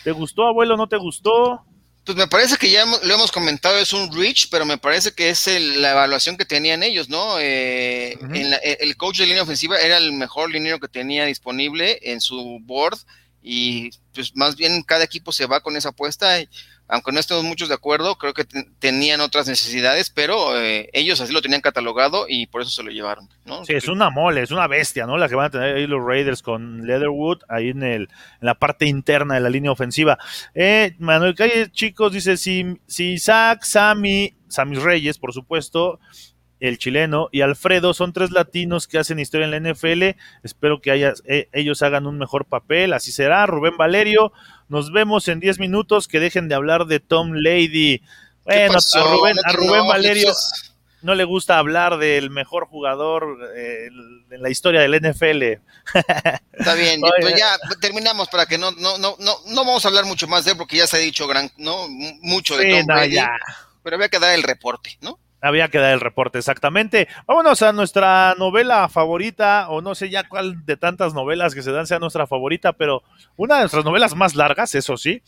¿Te gustó, abuelo? ¿No te gustó? Pues me parece que ya lo hemos comentado, es un reach, pero me parece que es el, la evaluación que tenían ellos, ¿no? Eh, uh -huh. en la, el coach de línea ofensiva era el mejor líneo que tenía disponible en su board y pues más bien cada equipo se va con esa apuesta. Y, aunque no estemos muchos de acuerdo, creo que tenían otras necesidades, pero eh, ellos así lo tenían catalogado y por eso se lo llevaron. ¿no? Sí, es una mole, es una bestia, ¿no? La que van a tener ahí los Raiders con Leatherwood, ahí en, el, en la parte interna de la línea ofensiva. Eh, Manuel Calle, chicos, dice, si, si Isaac, Sammy, Sammy Reyes, por supuesto, el chileno, y Alfredo son tres latinos que hacen historia en la NFL. Espero que haya, eh, ellos hagan un mejor papel. Así será. Rubén Valerio, nos vemos en 10 minutos. Que dejen de hablar de Tom Lady. Bueno, a Rubén, a Rubén Valerio no le gusta hablar del mejor jugador eh, en la historia del NFL. Está bien, pues ya terminamos para que no, no, no, no, no vamos a hablar mucho más de él porque ya se ha dicho gran, no, mucho de Tom Lady. Pero había que dar el reporte, ¿no? Había que dar el reporte, exactamente. Vámonos a nuestra novela favorita, o no sé ya cuál de tantas novelas que se dan sea nuestra favorita, pero una de nuestras novelas más largas, eso sí.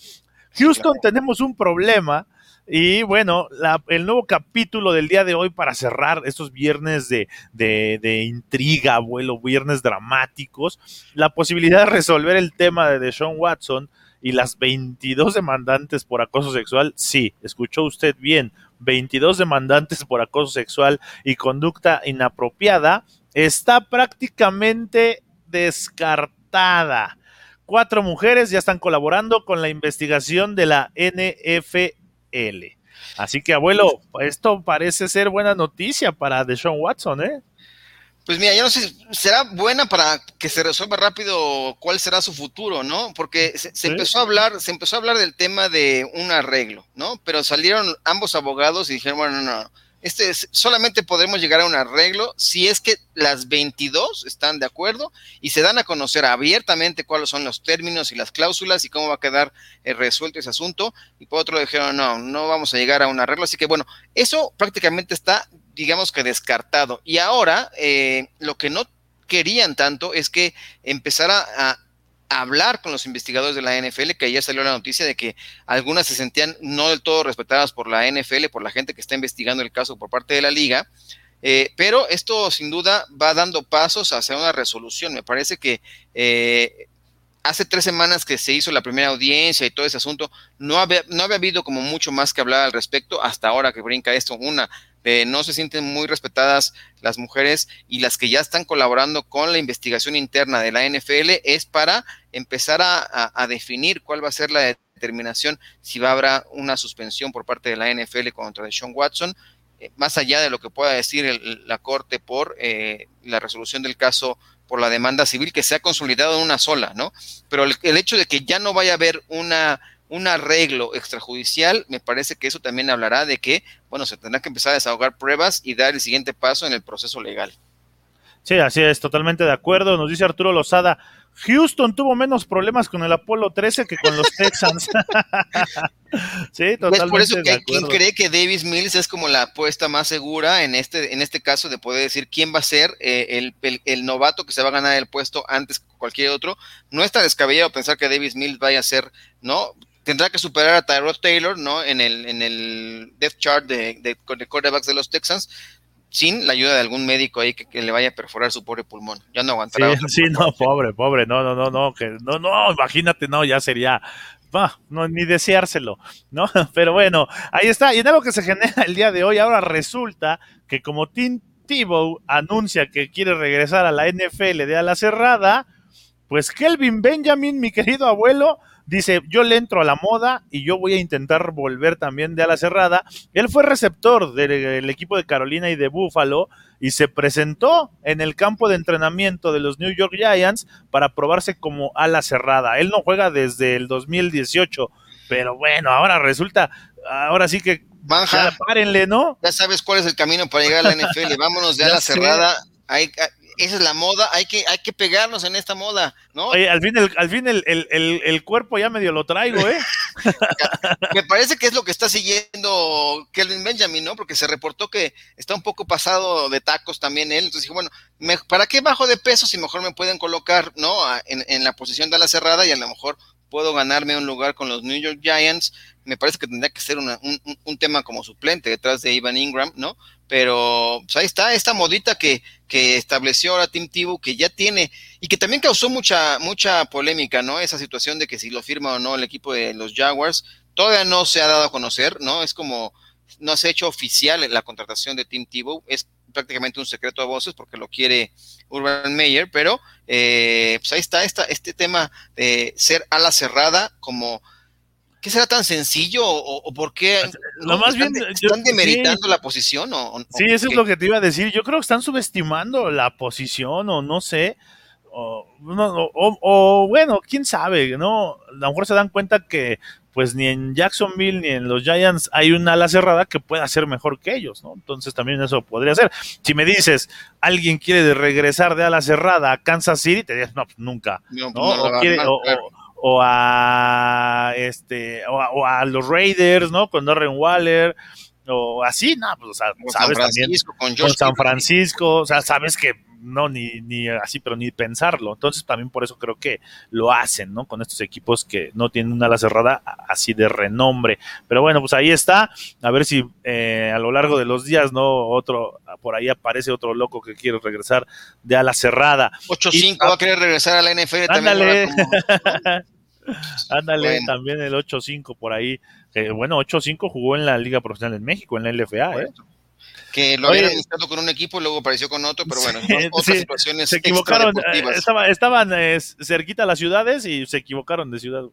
Houston, tenemos un problema. Y bueno, el nuevo capítulo del día de hoy para cerrar estos viernes de, de, de, intriga, abuelo, viernes dramáticos, la posibilidad de resolver el tema de Deshaun Watson y las 22 demandantes por acoso sexual, sí, escuchó usted bien, 22 demandantes por acoso sexual y conducta inapropiada, está prácticamente descartada. Cuatro mujeres ya están colaborando con la investigación de la NFL. Así que, abuelo, esto parece ser buena noticia para Deshaun Watson, ¿eh? Pues mira, yo no sé, será buena para que se resuelva rápido cuál será su futuro, ¿no? Porque se, empezó a hablar, se empezó a hablar del tema de un arreglo, ¿no? Pero salieron ambos abogados y dijeron, bueno, no, no, este es, solamente podremos llegar a un arreglo si es que las 22 están de acuerdo y se dan a conocer abiertamente cuáles son los términos y las cláusulas y cómo va a quedar eh, resuelto ese asunto. Y por otro dijeron, no, no vamos a llegar a un arreglo. Así que bueno, eso prácticamente está digamos que descartado. Y ahora eh, lo que no querían tanto es que empezara a, hablar con los investigadores de la NFL, que ayer salió la noticia de que algunas se sentían no del todo respetadas por la NFL, por la gente que está investigando el caso por parte de la liga. Eh, pero esto sin duda va dando pasos hacia una resolución. Me parece que eh, hace tres semanas que se hizo la primera audiencia y todo ese asunto, no había, no había habido como mucho más que hablar al respecto hasta ahora que brinca esto. Una, eh, no se sienten muy respetadas las mujeres y las que ya están colaborando con la investigación interna de la NFL es para empezar a, definir cuál va a ser la determinación si va a haber una suspensión por parte de la NFL contra Sean Watson, eh, más allá de lo que pueda decir la Corte por eh, la resolución del caso por la demanda civil que se ha consolidado en una sola, ¿no? Pero el hecho de que ya no vaya a haber una un arreglo extrajudicial, me parece que eso también hablará de que, bueno, se tendrá que empezar a desahogar pruebas y dar el siguiente paso en el proceso legal. Sí, así es, totalmente de acuerdo. Nos dice Arturo Lozada, Houston tuvo menos problemas con el Apolo 13 que con los Texans. sí, totalmente. Es por eso que quien cree que Davis Mills es como la apuesta más segura en este, en este caso de poder decir quién va a ser eh, el, el, novato que se va a ganar el puesto antes que cualquier otro. No está descabellado pensar que Davis Mills vaya a ser, ¿no? Tendrá que superar a Tyrod Taylor, ¿no? En el, en el death chart de, de, de quarterbacks de los Texans, sin la ayuda de algún médico ahí que, le vaya a perforar su pobre pulmón. Ya no aguantará. Sí, sí no, pobre, pobre, no, no, no, no, que, no, no, imagínate, no, ya sería, no, ni deseárselo, ¿no? Pero bueno, ahí está. Y en algo que se genera el día de hoy, ahora resulta que como Tim Tebow anuncia que quiere regresar a la NFL de a la cerrada, pues Kelvin Benjamin, mi querido abuelo, Dice, yo le entro a la moda y yo voy a intentar volver también de ala cerrada. Él fue receptor del, equipo de Carolina y de Buffalo y se presentó en el campo de entrenamiento de los New York Giants para probarse como ala cerrada. Él no juega desde el 2018, pero bueno, ahora resulta, ahora sí que Banja, ya, párenle, ¿no? Ya sabes cuál es el camino para llegar a la NFL. Vámonos de ala cerrada. Hay, esa es la moda, hay que, hay que pegarnos en esta moda, ¿no? Oye, al fin, el, al fin el, el, el, cuerpo ya medio lo traigo, ¿eh? Me parece que es lo que está siguiendo Kelvin Benjamin, ¿no? Porque se reportó que está un poco pasado de tacos también él, entonces dije, bueno, ¿para qué bajo de peso si mejor me pueden colocar, ¿no? En, en la posición de la cerrada y a lo mejor puedo ganarme un lugar con los New York Giants me parece que tendría que ser un, un, tema como suplente detrás de Ivan Ingram, ¿no? Pero pues ahí está esta modita que, que estableció ahora Tim Tebow, que ya tiene, y que también causó mucha, mucha polémica, ¿no? Esa situación de que si lo firma o no el equipo de los Jaguars, todavía no se ha dado a conocer, ¿no? Es como, no se ha hecho oficial la contratación de Tim Tebow, es prácticamente un secreto a voces porque lo quiere Urban Meyer, pero eh, pues ahí está esta, este tema de ser ala cerrada como ¿Qué será tan sencillo o, por qué lo más están, bien, están demeritando la posición? O, sí, eso es lo que te iba a decir. Yo creo que están subestimando la posición o no sé. O, o, bueno, quién sabe, ¿no? A lo mejor se dan cuenta que pues ni en Jacksonville ni en los Giants hay una ala cerrada que pueda ser mejor que ellos, ¿no? Entonces también eso podría ser. Si me dices, alguien quiere regresar de ala cerrada a Kansas City, te dirías, no, pues nunca, ¿no? o, quiere, o a este o a, los Raiders, ¿no? Con Darren Waller o así, no, pues o sea, sabes también con, San Francisco, o sea, sabes que no ni ni así, pero ni pensarlo. Entonces también por eso creo que lo hacen, ¿no? Con estos equipos que no tienen una ala cerrada así de renombre. Pero bueno, pues ahí está. A ver si eh, a lo largo de los días, no otro por ahí aparece otro loco que quiere regresar de ala cerrada. 8-5 va a querer regresar a la NFL ándale. también. Ándale, también el 8-5 por ahí. bueno, 8-5 jugó en la Liga Profesional en México, en la LFA, ¿eh? Que lo habían iniciado con un equipo, luego apareció con otro, pero bueno, otras situaciones. Se equivocaron, eh, estaban eh, cerquita las ciudades y se equivocaron de ciudad.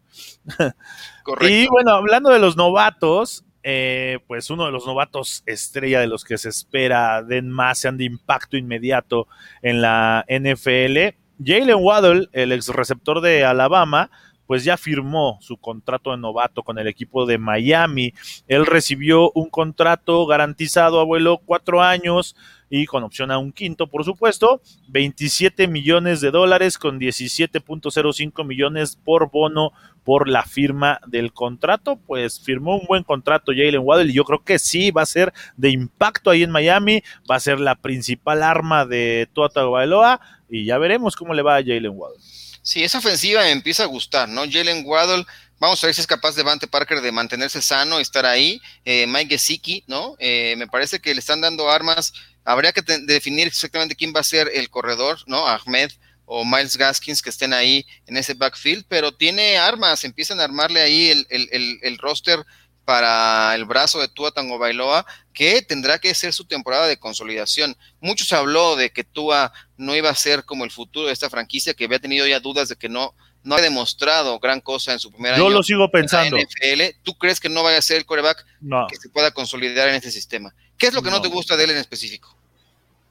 Correcto. Y bueno, hablando de los novatos, eh, pues uno de los novatos estrella de los que se espera den más, sean de impacto inmediato en la NFL. Jalen Waddle, el ex receptor de Alabama, pues ya firmó su contrato de novato con el equipo de Miami. Él recibió un contrato garantizado, abuelo, cuatro años y con opción a un quinto, por supuesto, 27 millones de dólares con 17.05 millones por bono por la firma del contrato. Pues firmó un buen contrato Jalen Waddle y yo creo que sí va a ser de impacto ahí en Miami, va a ser la principal arma de Tua Tagovailoa y ya veremos cómo le va a Jalen Waddle. Sí, esa ofensiva me empieza a gustar, ¿no? Jalen Waddle, vamos a ver si es capaz de Vante Parker de mantenerse sano, estar ahí. Eh, Mike Gesicki, ¿no? Eh, me parece que le están dando armas. Habría que definir exactamente quién va a ser el corredor, ¿no? Ahmed o Miles Gaskins que estén ahí en ese backfield, pero tiene armas, empiezan a armarle ahí el, el, el, el roster para el brazo de Tua Tango Bailoa, que tendrá que ser su temporada de consolidación. Mucho se habló de que Tua no iba a ser como el futuro de esta franquicia, que había tenido ya dudas de que no, no ha demostrado gran cosa en su primer año. Yo lo sigo pensando. NFL. ¿Tú crees que no vaya a ser el coreback que se pueda consolidar en este sistema? ¿Qué es lo que no, te gusta de él en específico?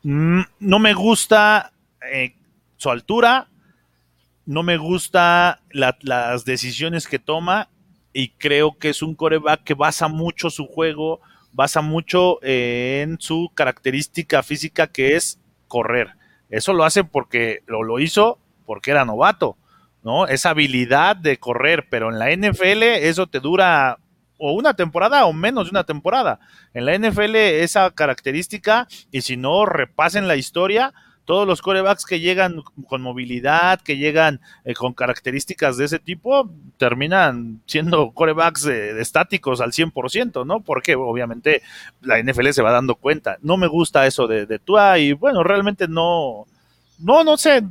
Mm, no me gusta eh, su altura, no me gusta las decisiones que toma y creo que es un coreback que basa mucho su juego, basa mucho eh, en su característica física que es correr. Eso lo hace porque lo, lo hizo porque era novato, ¿no? Esa habilidad de correr, pero en la NFL eso te dura o una temporada o menos de una temporada. En la NFL esa característica, y si no repasen la historia, todos los corebacks que llegan con movilidad, que llegan eh, con características de ese tipo, terminan siendo corebacks estáticos al 100%, ¿no? Porque obviamente la NFL se va dando cuenta. No me gusta eso de, de Tua y bueno, realmente no, no, no sé.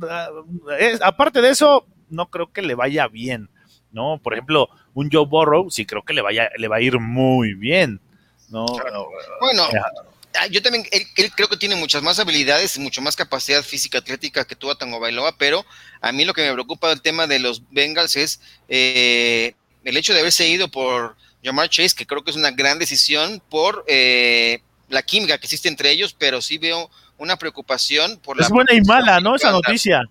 Eh, aparte de eso, no creo que le vaya bien, ¿no? Por ejemplo, un Joe Burrow, sí creo que le, vaya, le va a ir muy bien, ¿no? Bueno, Ah, yo también, él, creo que tiene muchas más habilidades, mucho más capacidad física atlética que tuvo Tango Bailoa, pero a mí lo que me preocupa del tema de los Bengals es eh, el hecho de haberse ido por Jamar Chase, que creo que es una gran decisión por eh, la química que existe entre ellos, pero sí veo una preocupación por la... Es buena y mala, ¿no? Esa noticia.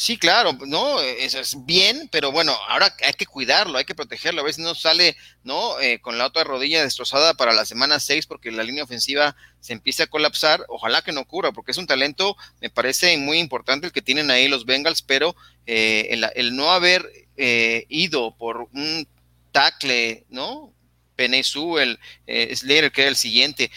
Sí, claro, no, eso es bien, pero bueno, ahora hay que cuidarlo, hay que protegerlo. A veces no sale, ¿no? Eh, con la otra rodilla destrozada para la semana 6 porque la línea ofensiva se empieza a colapsar. Ojalá que no ocurra, porque es un talento, me parece muy importante el que tienen ahí los Bengals, pero eh, el, no haber eh, ido por un tackle, ¿no? Penesu, el Slater, que era el siguiente,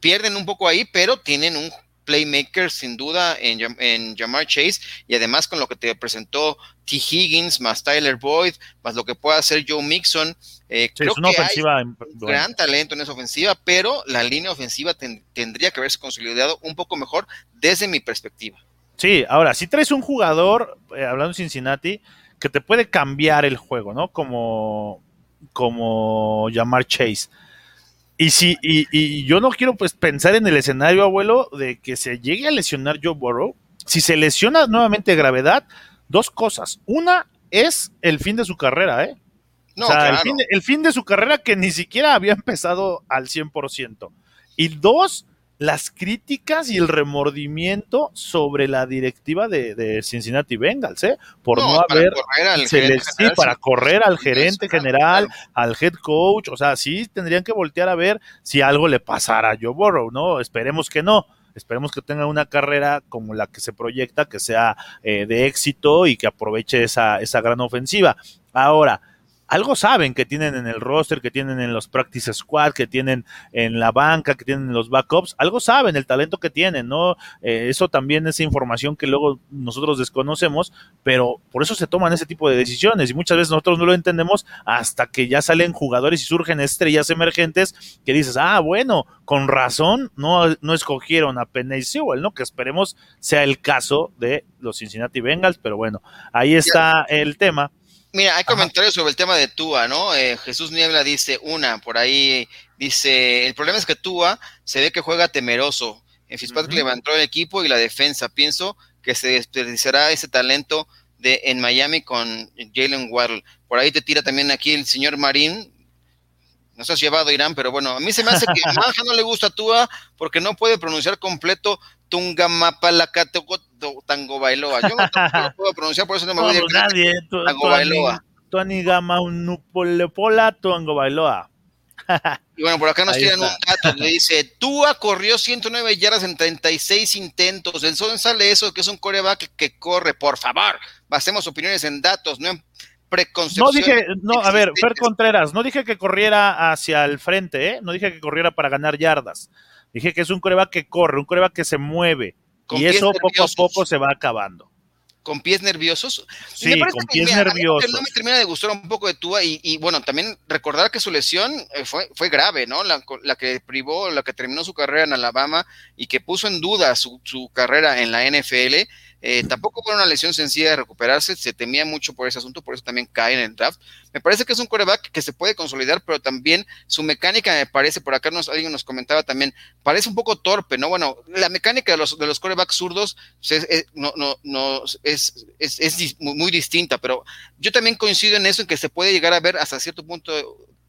pierden un poco ahí, pero tienen un playmaker sin duda en, en Jamar Chase y además con lo que te presentó T. Higgins más Tyler Boyd más lo que pueda hacer Joe Mixon. Eh, creo es una que ofensiva. hay un gran talento en esa ofensiva, pero la línea ofensiva ten, tendría que haberse consolidado un poco mejor desde mi perspectiva. Sí, ahora, si traes un jugador, eh, hablando de Cincinnati, que te puede cambiar el juego, ¿no? Como, como llamar Chase. Y si, y, y, yo no quiero pues pensar en el escenario, abuelo, de que se llegue a lesionar Joe Burrow. Si se lesiona nuevamente gravedad, dos cosas. Una es el fin de su carrera, ¿eh? No, o sea, claro. el, fin de, el, fin de, su carrera que ni siquiera había empezado al 100%. Y dos, las críticas y el remordimiento sobre la directiva de, de Cincinnati Bengals, ¿eh? Por no, no haber... Les, sí, para correr al gerente general, al head coach, o sea, sí tendrían que voltear a ver si algo le pasara a Joe Burrow, ¿no? Esperemos que no. Esperemos que tenga una carrera como la que se proyecta, que sea eh, de éxito y que aproveche esa, esa gran ofensiva. Ahora, algo saben que tienen en el roster, que tienen en los practice squad, que tienen en la banca, que tienen en los backups, algo saben, el talento que tienen, ¿no? Eh, eso también es información que luego nosotros desconocemos, pero por eso se toman ese tipo de decisiones y muchas veces nosotros no lo entendemos hasta que ya salen jugadores y surgen estrellas emergentes que dices, ah, bueno, con razón no, no escogieron a Penny Sewell, ¿no? Que esperemos sea el caso de los Cincinnati Bengals, pero bueno, ahí está el tema. Mira, hay comentarios sobre el tema de Tua, ¿no? Eh, Jesús Niebla dice una, por ahí dice, el problema es que Tua se ve que juega temeroso. En Fitzpatrick uh -huh. levantó el equipo y la defensa. Pienso que se desperdiciará ese talento de en Miami con Jalen Waddle. Por ahí te tira también aquí el señor Marín. No se has llevado Irán, pero bueno, a mí se me hace que a Manja no le gusta Tua porque no puede pronunciar completo Tungamapalacateo Tango Bailoa. Yo no, lo puedo pronunciar, por eso no me voy a nadie. Tango Bailoa. Tuani Gama Nupolepola Tango Bailoa. Y bueno, por acá nos tiran un dato, le dice, Tua corrió 109 yardas en 36 intentos, el sol sale eso, que es un coreback que corre, por favor, basemos opiniones en datos, no en preconcepciones. No dije, no, a ver, Fer Contreras, no dije que corriera hacia el frente, ¿eh? no dije que corriera para ganar yardas, dije que es un coreback que corre, un coreback que se mueve, Con y eso poco a poco se va acabando. con pies nerviosos. Sí, Me con pies mí nerviosos. No me termina de gustar un poco de Tua y, y, bueno, también recordar que su lesión eh, fue, fue grave, ¿no? La, la, que privó, la que terminó su carrera en Alabama y que puso en duda su, su carrera en la NFL. Eh, tampoco fue una lesión sencilla de recuperarse, se temía mucho por ese asunto, por eso también cae en el draft. Me parece que es un coreback que se puede consolidar, pero también su mecánica me parece, por acá nos, alguien nos comentaba también, parece un poco torpe, ¿no? Bueno, la mecánica de los, de los corebacks zurdos es, es, no, no, no, es, es, es muy, muy, distinta, pero yo también coincido en eso, en que se puede llegar a ver hasta cierto punto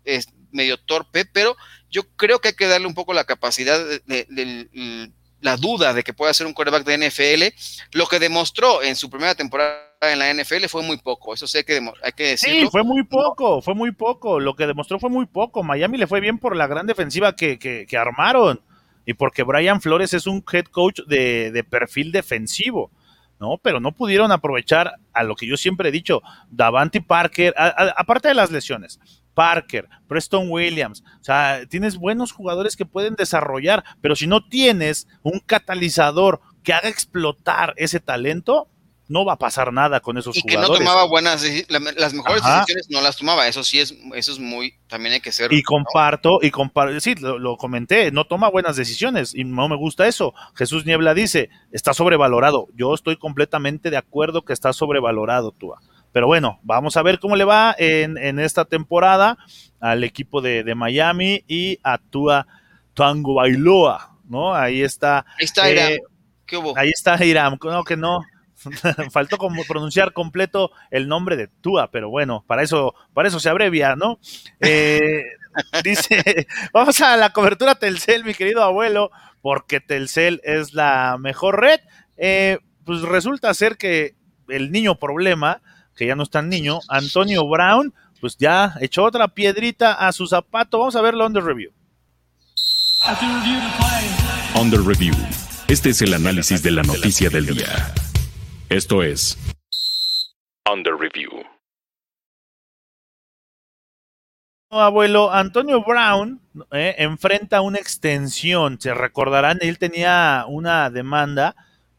es medio torpe, pero yo creo que hay que darle un poco la capacidad de, de, de la duda de que pueda ser un quarterback de NFL. Lo que demostró en su primera temporada en la NFL fue muy poco. Eso sé que hay que decirlo. Sí, fue muy poco, fue muy poco. Lo que demostró fue muy poco. Miami le fue bien por la gran defensiva que, que, que armaron y porque Brian Flores es un head coach de, de perfil defensivo. ¿no? Pero no pudieron aprovechar a lo que yo siempre he dicho, Davanti Parker, a, a, aparte de las lesiones, Parker, Preston Williams, o sea, tienes buenos jugadores que pueden desarrollar, pero si no tienes un catalizador que haga explotar ese talento, no va a pasar nada con esos y jugadores. que no tomaba buenas las mejores Ajá. decisiones no las tomaba eso sí es eso es muy también hay que ser y comparto ¿no? y comparto sí lo, lo, comenté no toma buenas decisiones y no me gusta eso Jesús Niebla dice está sobrevalorado yo estoy completamente de acuerdo que está sobrevalorado Tua pero bueno vamos a ver cómo le va en, en esta temporada al equipo de, de Miami y a Tua Tango Bailoa no ahí está ahí está Irán eh, ¿Qué hubo? ahí está Irán no que no faltó como pronunciar completo el nombre de Tua, pero bueno, para eso, para eso se abrevia, ¿no? Eh, dice, vamos a la cobertura Telcel, mi querido abuelo, porque Telcel es la mejor red. Eh, pues resulta ser que el niño problema, que ya no es tan niño, Antonio Brown, pues ya echó otra piedrita a su zapato. Vamos a verlo under review. Under review. Este es el análisis de la noticia del día. Esto es Under Review. abuelo, Antonio Brown eh, enfrenta una extensión. Se recordarán, él tenía una demanda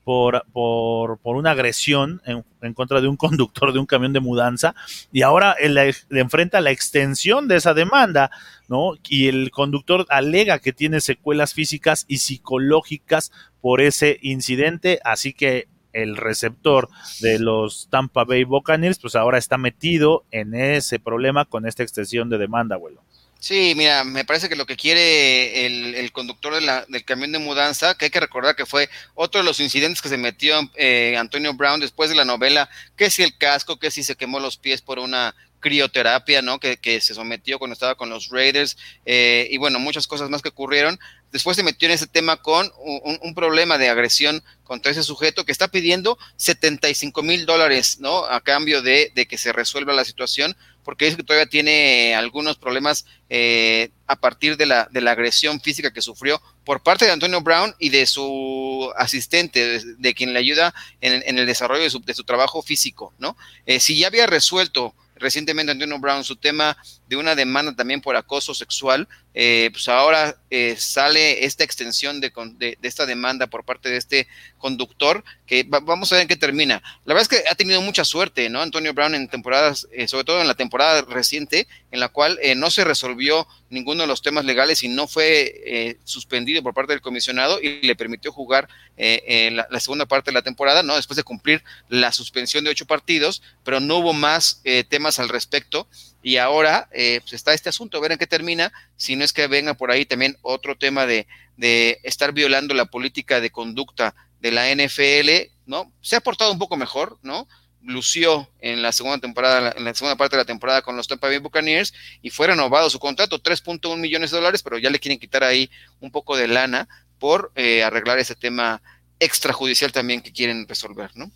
por, por, una agresión en, contra de un conductor de un camión de mudanza y ahora él le, le, enfrenta la extensión de esa demanda, ¿no? Y el conductor alega que tiene secuelas físicas y psicológicas por ese incidente, así que el receptor de los Tampa Bay Buccaneers, pues ahora está metido en ese problema con esta extensión de demanda, abuelo. Sí, mira, me parece que lo que quiere el, conductor de la, del camión de mudanza, que hay que recordar que fue otro de los incidentes que se metió eh, Antonio Brown después de la novela, que si el casco, que si se quemó los pies por una crioterapia, ¿no? Que, se sometió cuando estaba con los Raiders, eh, y bueno, muchas cosas más que ocurrieron. Después se metió en ese tema con un, problema de agresión contra ese sujeto que está pidiendo 75 mil dólares, ¿no? A cambio de, que se resuelva la situación, porque dice que todavía tiene algunos problemas eh, a partir de la, de la agresión física que sufrió por parte de Antonio Brown y de su asistente, de, quien le ayuda en, el desarrollo de su, de su, trabajo físico, ¿no? Eh, si ya había resuelto recientemente Antonio Brown su tema de una demanda también por acoso sexual, eh, pues ahora eh, sale esta extensión de, de, de, esta demanda por parte de este conductor, que va, vamos a ver en qué termina. La verdad es que ha tenido mucha suerte, ¿no? Antonio Brown en temporadas, eh, sobre todo en la temporada reciente, en la cual eh, no se resolvió ninguno de los temas legales y no fue eh, suspendido por parte del comisionado y le permitió jugar la, la, segunda parte de la temporada, ¿no? Después de cumplir la suspensión de ocho partidos, pero no hubo más temas al respecto y ahora eh, pues está este asunto, a ver en qué termina, si no es que venga por ahí también otro tema de, de estar violando la política de conducta de la NFL, ¿no? Se ha portado un poco mejor, ¿no? Lució en la segunda temporada, en la segunda parte de la temporada con los Tampa Bay Buccaneers y fue renovado su contrato, 3.1 millones de dólares, pero ya le quieren quitar ahí un poco de lana por eh, arreglar ese tema extrajudicial también que quieren resolver, ¿no?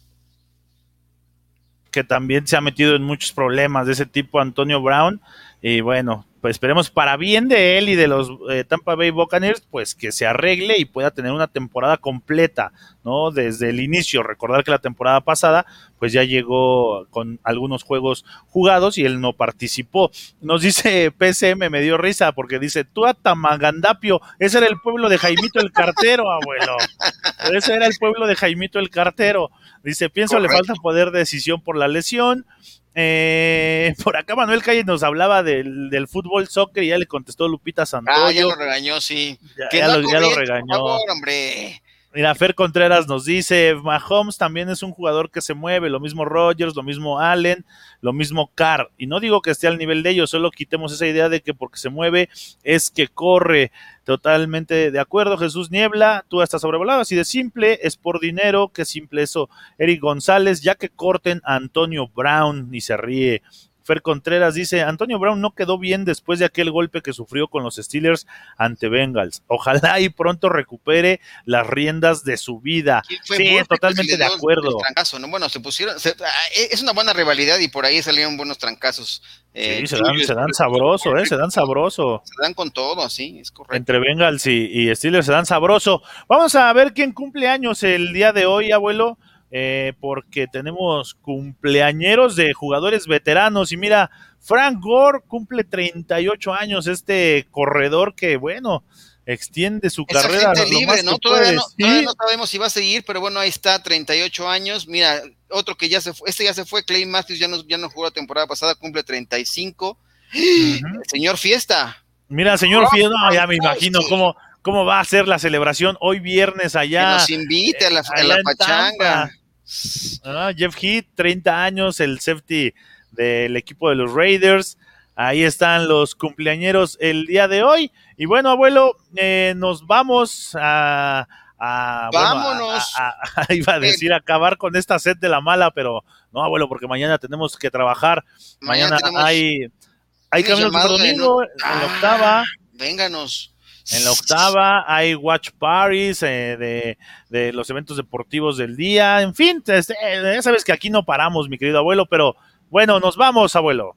que también se ha metido en muchos problemas de ese tipo Antonio Brown. Y bueno, pues esperemos para bien de él y de los eh, Tampa Bay Buccaneers, pues que se arregle y pueda tener una temporada completa, ¿no? Desde el inicio. Recordar que la temporada pasada, pues ya llegó con algunos juegos jugados y él no participó. Nos dice PCM, me dio risa porque dice, tú a Tamagandapio, ese era el pueblo de Jaimito el Cartero, abuelo. Ese era el pueblo de Jaimito el Cartero. Dice, pienso Correcto. le falta poder de decisión por la lesión. Eh, por acá Manuel Calle nos hablaba del, del, fútbol soccer y ya le contestó Lupita Santoyo. Ah, ya lo regañó, sí. Ya, ya, lo, ya lo, regañó. Por favor, hombre. Mira, Fer Contreras nos dice, Mahomes también es un jugador que se mueve, lo mismo Rogers, lo mismo Allen, lo mismo Carr. Y no digo que esté al nivel de ellos, solo quitemos esa idea de que porque se mueve es que corre. Totalmente de acuerdo, Jesús Niebla, tú estás sobrevolado, así de simple, es por dinero, que simple eso. Eric González, ya que corten a Antonio Brown, y se ríe. Fer Contreras dice, Antonio Brown no quedó bien después de aquel golpe que sufrió con los Steelers ante Bengals. Ojalá y pronto recupere las riendas de su vida. Sí, totalmente de acuerdo. Trancazo, ¿no? Bueno, se pusieron, se, es una buena rivalidad y por ahí salieron buenos trancazos. Eh, sí, se dan, se dan sabroso, ¿eh? Se dan sabroso. Se dan con todo, sí, es correcto. Entre Bengals y, y Steelers se dan sabroso. Vamos a ver quién cumple años el día de hoy, abuelo eh, porque tenemos cumpleañeros de jugadores veteranos. Y mira, Frank Gore cumple 38 años, este corredor que, bueno, extiende su carrera. Libre, ¿no? Todavía, no, ¿Sí? todavía no sabemos si va a seguir, pero bueno, ahí está, 38 años. Mira, otro que ya se fue, este ya se fue, Clay Matthews ya no, ya no jugó la temporada pasada, cumple 35. Uh -huh. Señor Fiesta. Mira, señor oh, Fiesta, ya me imagino cómo cómo va a ser la celebración hoy viernes allá. Que nos invite a la, a la pachanga. Ah, Jeff Heath, 30 años, el safety del equipo de los Raiders. Ahí están los cumpleañeros el día de hoy. Y bueno, abuelo, eh, nos vamos a. a Vámonos. Bueno, a, a, iba a decir acabar con esta set de la mala, pero no, abuelo, porque mañana tenemos que trabajar. Mañana, mañana hay, hay camino domingo, ¿no? en la octava. Vénganos. En la octava hay watch parties eh, de, de, los eventos deportivos del día. En fin, este, ya sabes que aquí no paramos, mi querido abuelo, pero bueno, nos vamos, abuelo.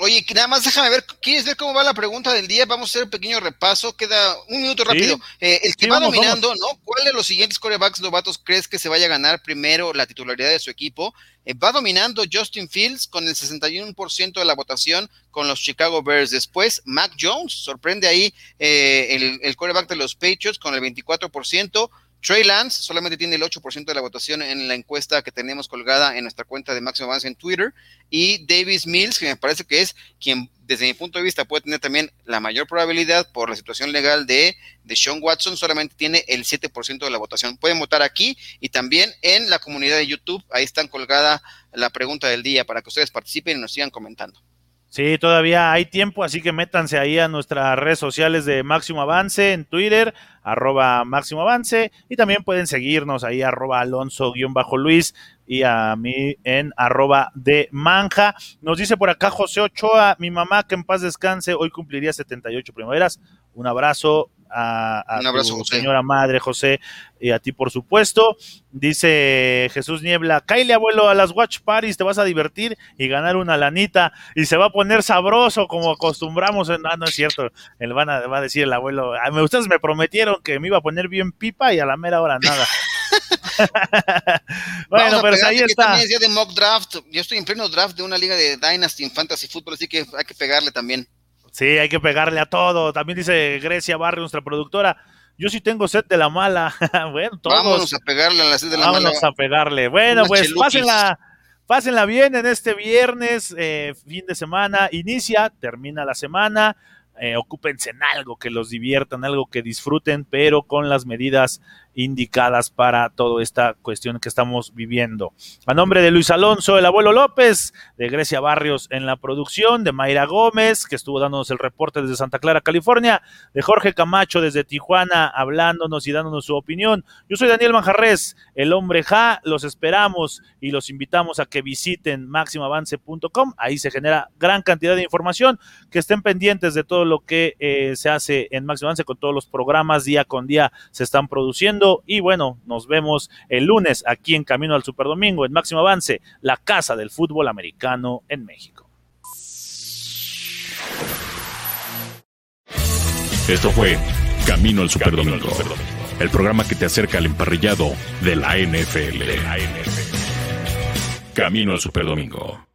Oye, nada más déjame ver, ¿quieres ver cómo va la pregunta del día? Vamos a hacer un pequeño repaso, queda un minuto rápido. Sí. Eh, el que Sí, va vamos, dominando, ¿no? ¿Cuál de los siguientes corebacks novatos crees que se vaya a ganar primero la titularidad de su equipo? Eh, va dominando Justin Fields con el 61% de la votación con los Chicago Bears. Después, Mac Jones, sorprende ahí eh, el, el coreback de los Patriots con el 24%. Trey Lance solamente tiene el 8% de la votación en la encuesta que tenemos colgada en nuestra cuenta de Máximo Avance en Twitter. Y Davis Mills, que me parece que es quien, desde mi punto de vista, puede tener también la mayor probabilidad por la situación legal de, de Sean Watson, solamente tiene el 7% de la votación. Pueden votar aquí y también en la comunidad de YouTube. Ahí están colgada la pregunta del día para que ustedes participen y nos sigan comentando. Sí, todavía hay tiempo, así que métanse ahí a nuestras redes sociales de Máximo Avance en Twitter, arroba Máximo Avance, y también pueden seguirnos ahí, arroba Alonso-Luis, y a mí en arroba de manja. Nos dice por acá José Ochoa, mi mamá que en paz descanse, hoy cumpliría 78 primaveras. Un abrazo a, a Un abrazo, tu José. señora madre, José, y a ti, por supuesto. Dice Jesús Niebla, Kyle, abuelo, a las watch parties te vas a divertir y ganar una lanita y se va a poner sabroso como acostumbramos. En... Ah, no es cierto. Él van a, va a decir el abuelo, "Ah, me- ustedes me prometieron que me iba a poner bien pipa y a la mera hora nada. bueno, a pero ahí está. De mock draft. Yo estoy en pleno draft de una liga de Dynasty en Fantasy Football, así que hay que pegarle también. Sí, hay que pegarle a todo. También dice Grecia Barrio, nuestra productora. Yo sí tengo set de la mala. bueno, todos. Vámonos a pegarle a las 6 de la Vámonos mañana. a pegarle. Bueno, pues cheluquis. pásenla, pásenla bien en este viernes, eh, fin de semana. Inicia, termina la semana. Eh, ocúpense en algo que los diviertan, algo que disfruten, pero con las medidas indicadas para toda esta cuestión que estamos viviendo. A nombre de Luis Alonso, el abuelo López, de Grecia Barrios en la producción, de Mayra Gómez, que estuvo dándonos el reporte desde Santa Clara, California, de Jorge Camacho desde Tijuana, hablándonos y dándonos su opinión. Yo soy Daniel Manjarres, el hombre Ja, los esperamos y los invitamos a que visiten máximoavance.com, ahí se genera gran cantidad de información, que estén pendientes de todo lo que eh, se hace en Máximo Avance con todos los programas día con día se están produciendo y bueno, nos vemos el lunes aquí en Camino al Superdomingo en Máximo Avance, la casa del fútbol americano en México. Esto fue Camino al Superdomingo, el programa que te acerca al emparrillado de la NFL. Camino al Superdomingo.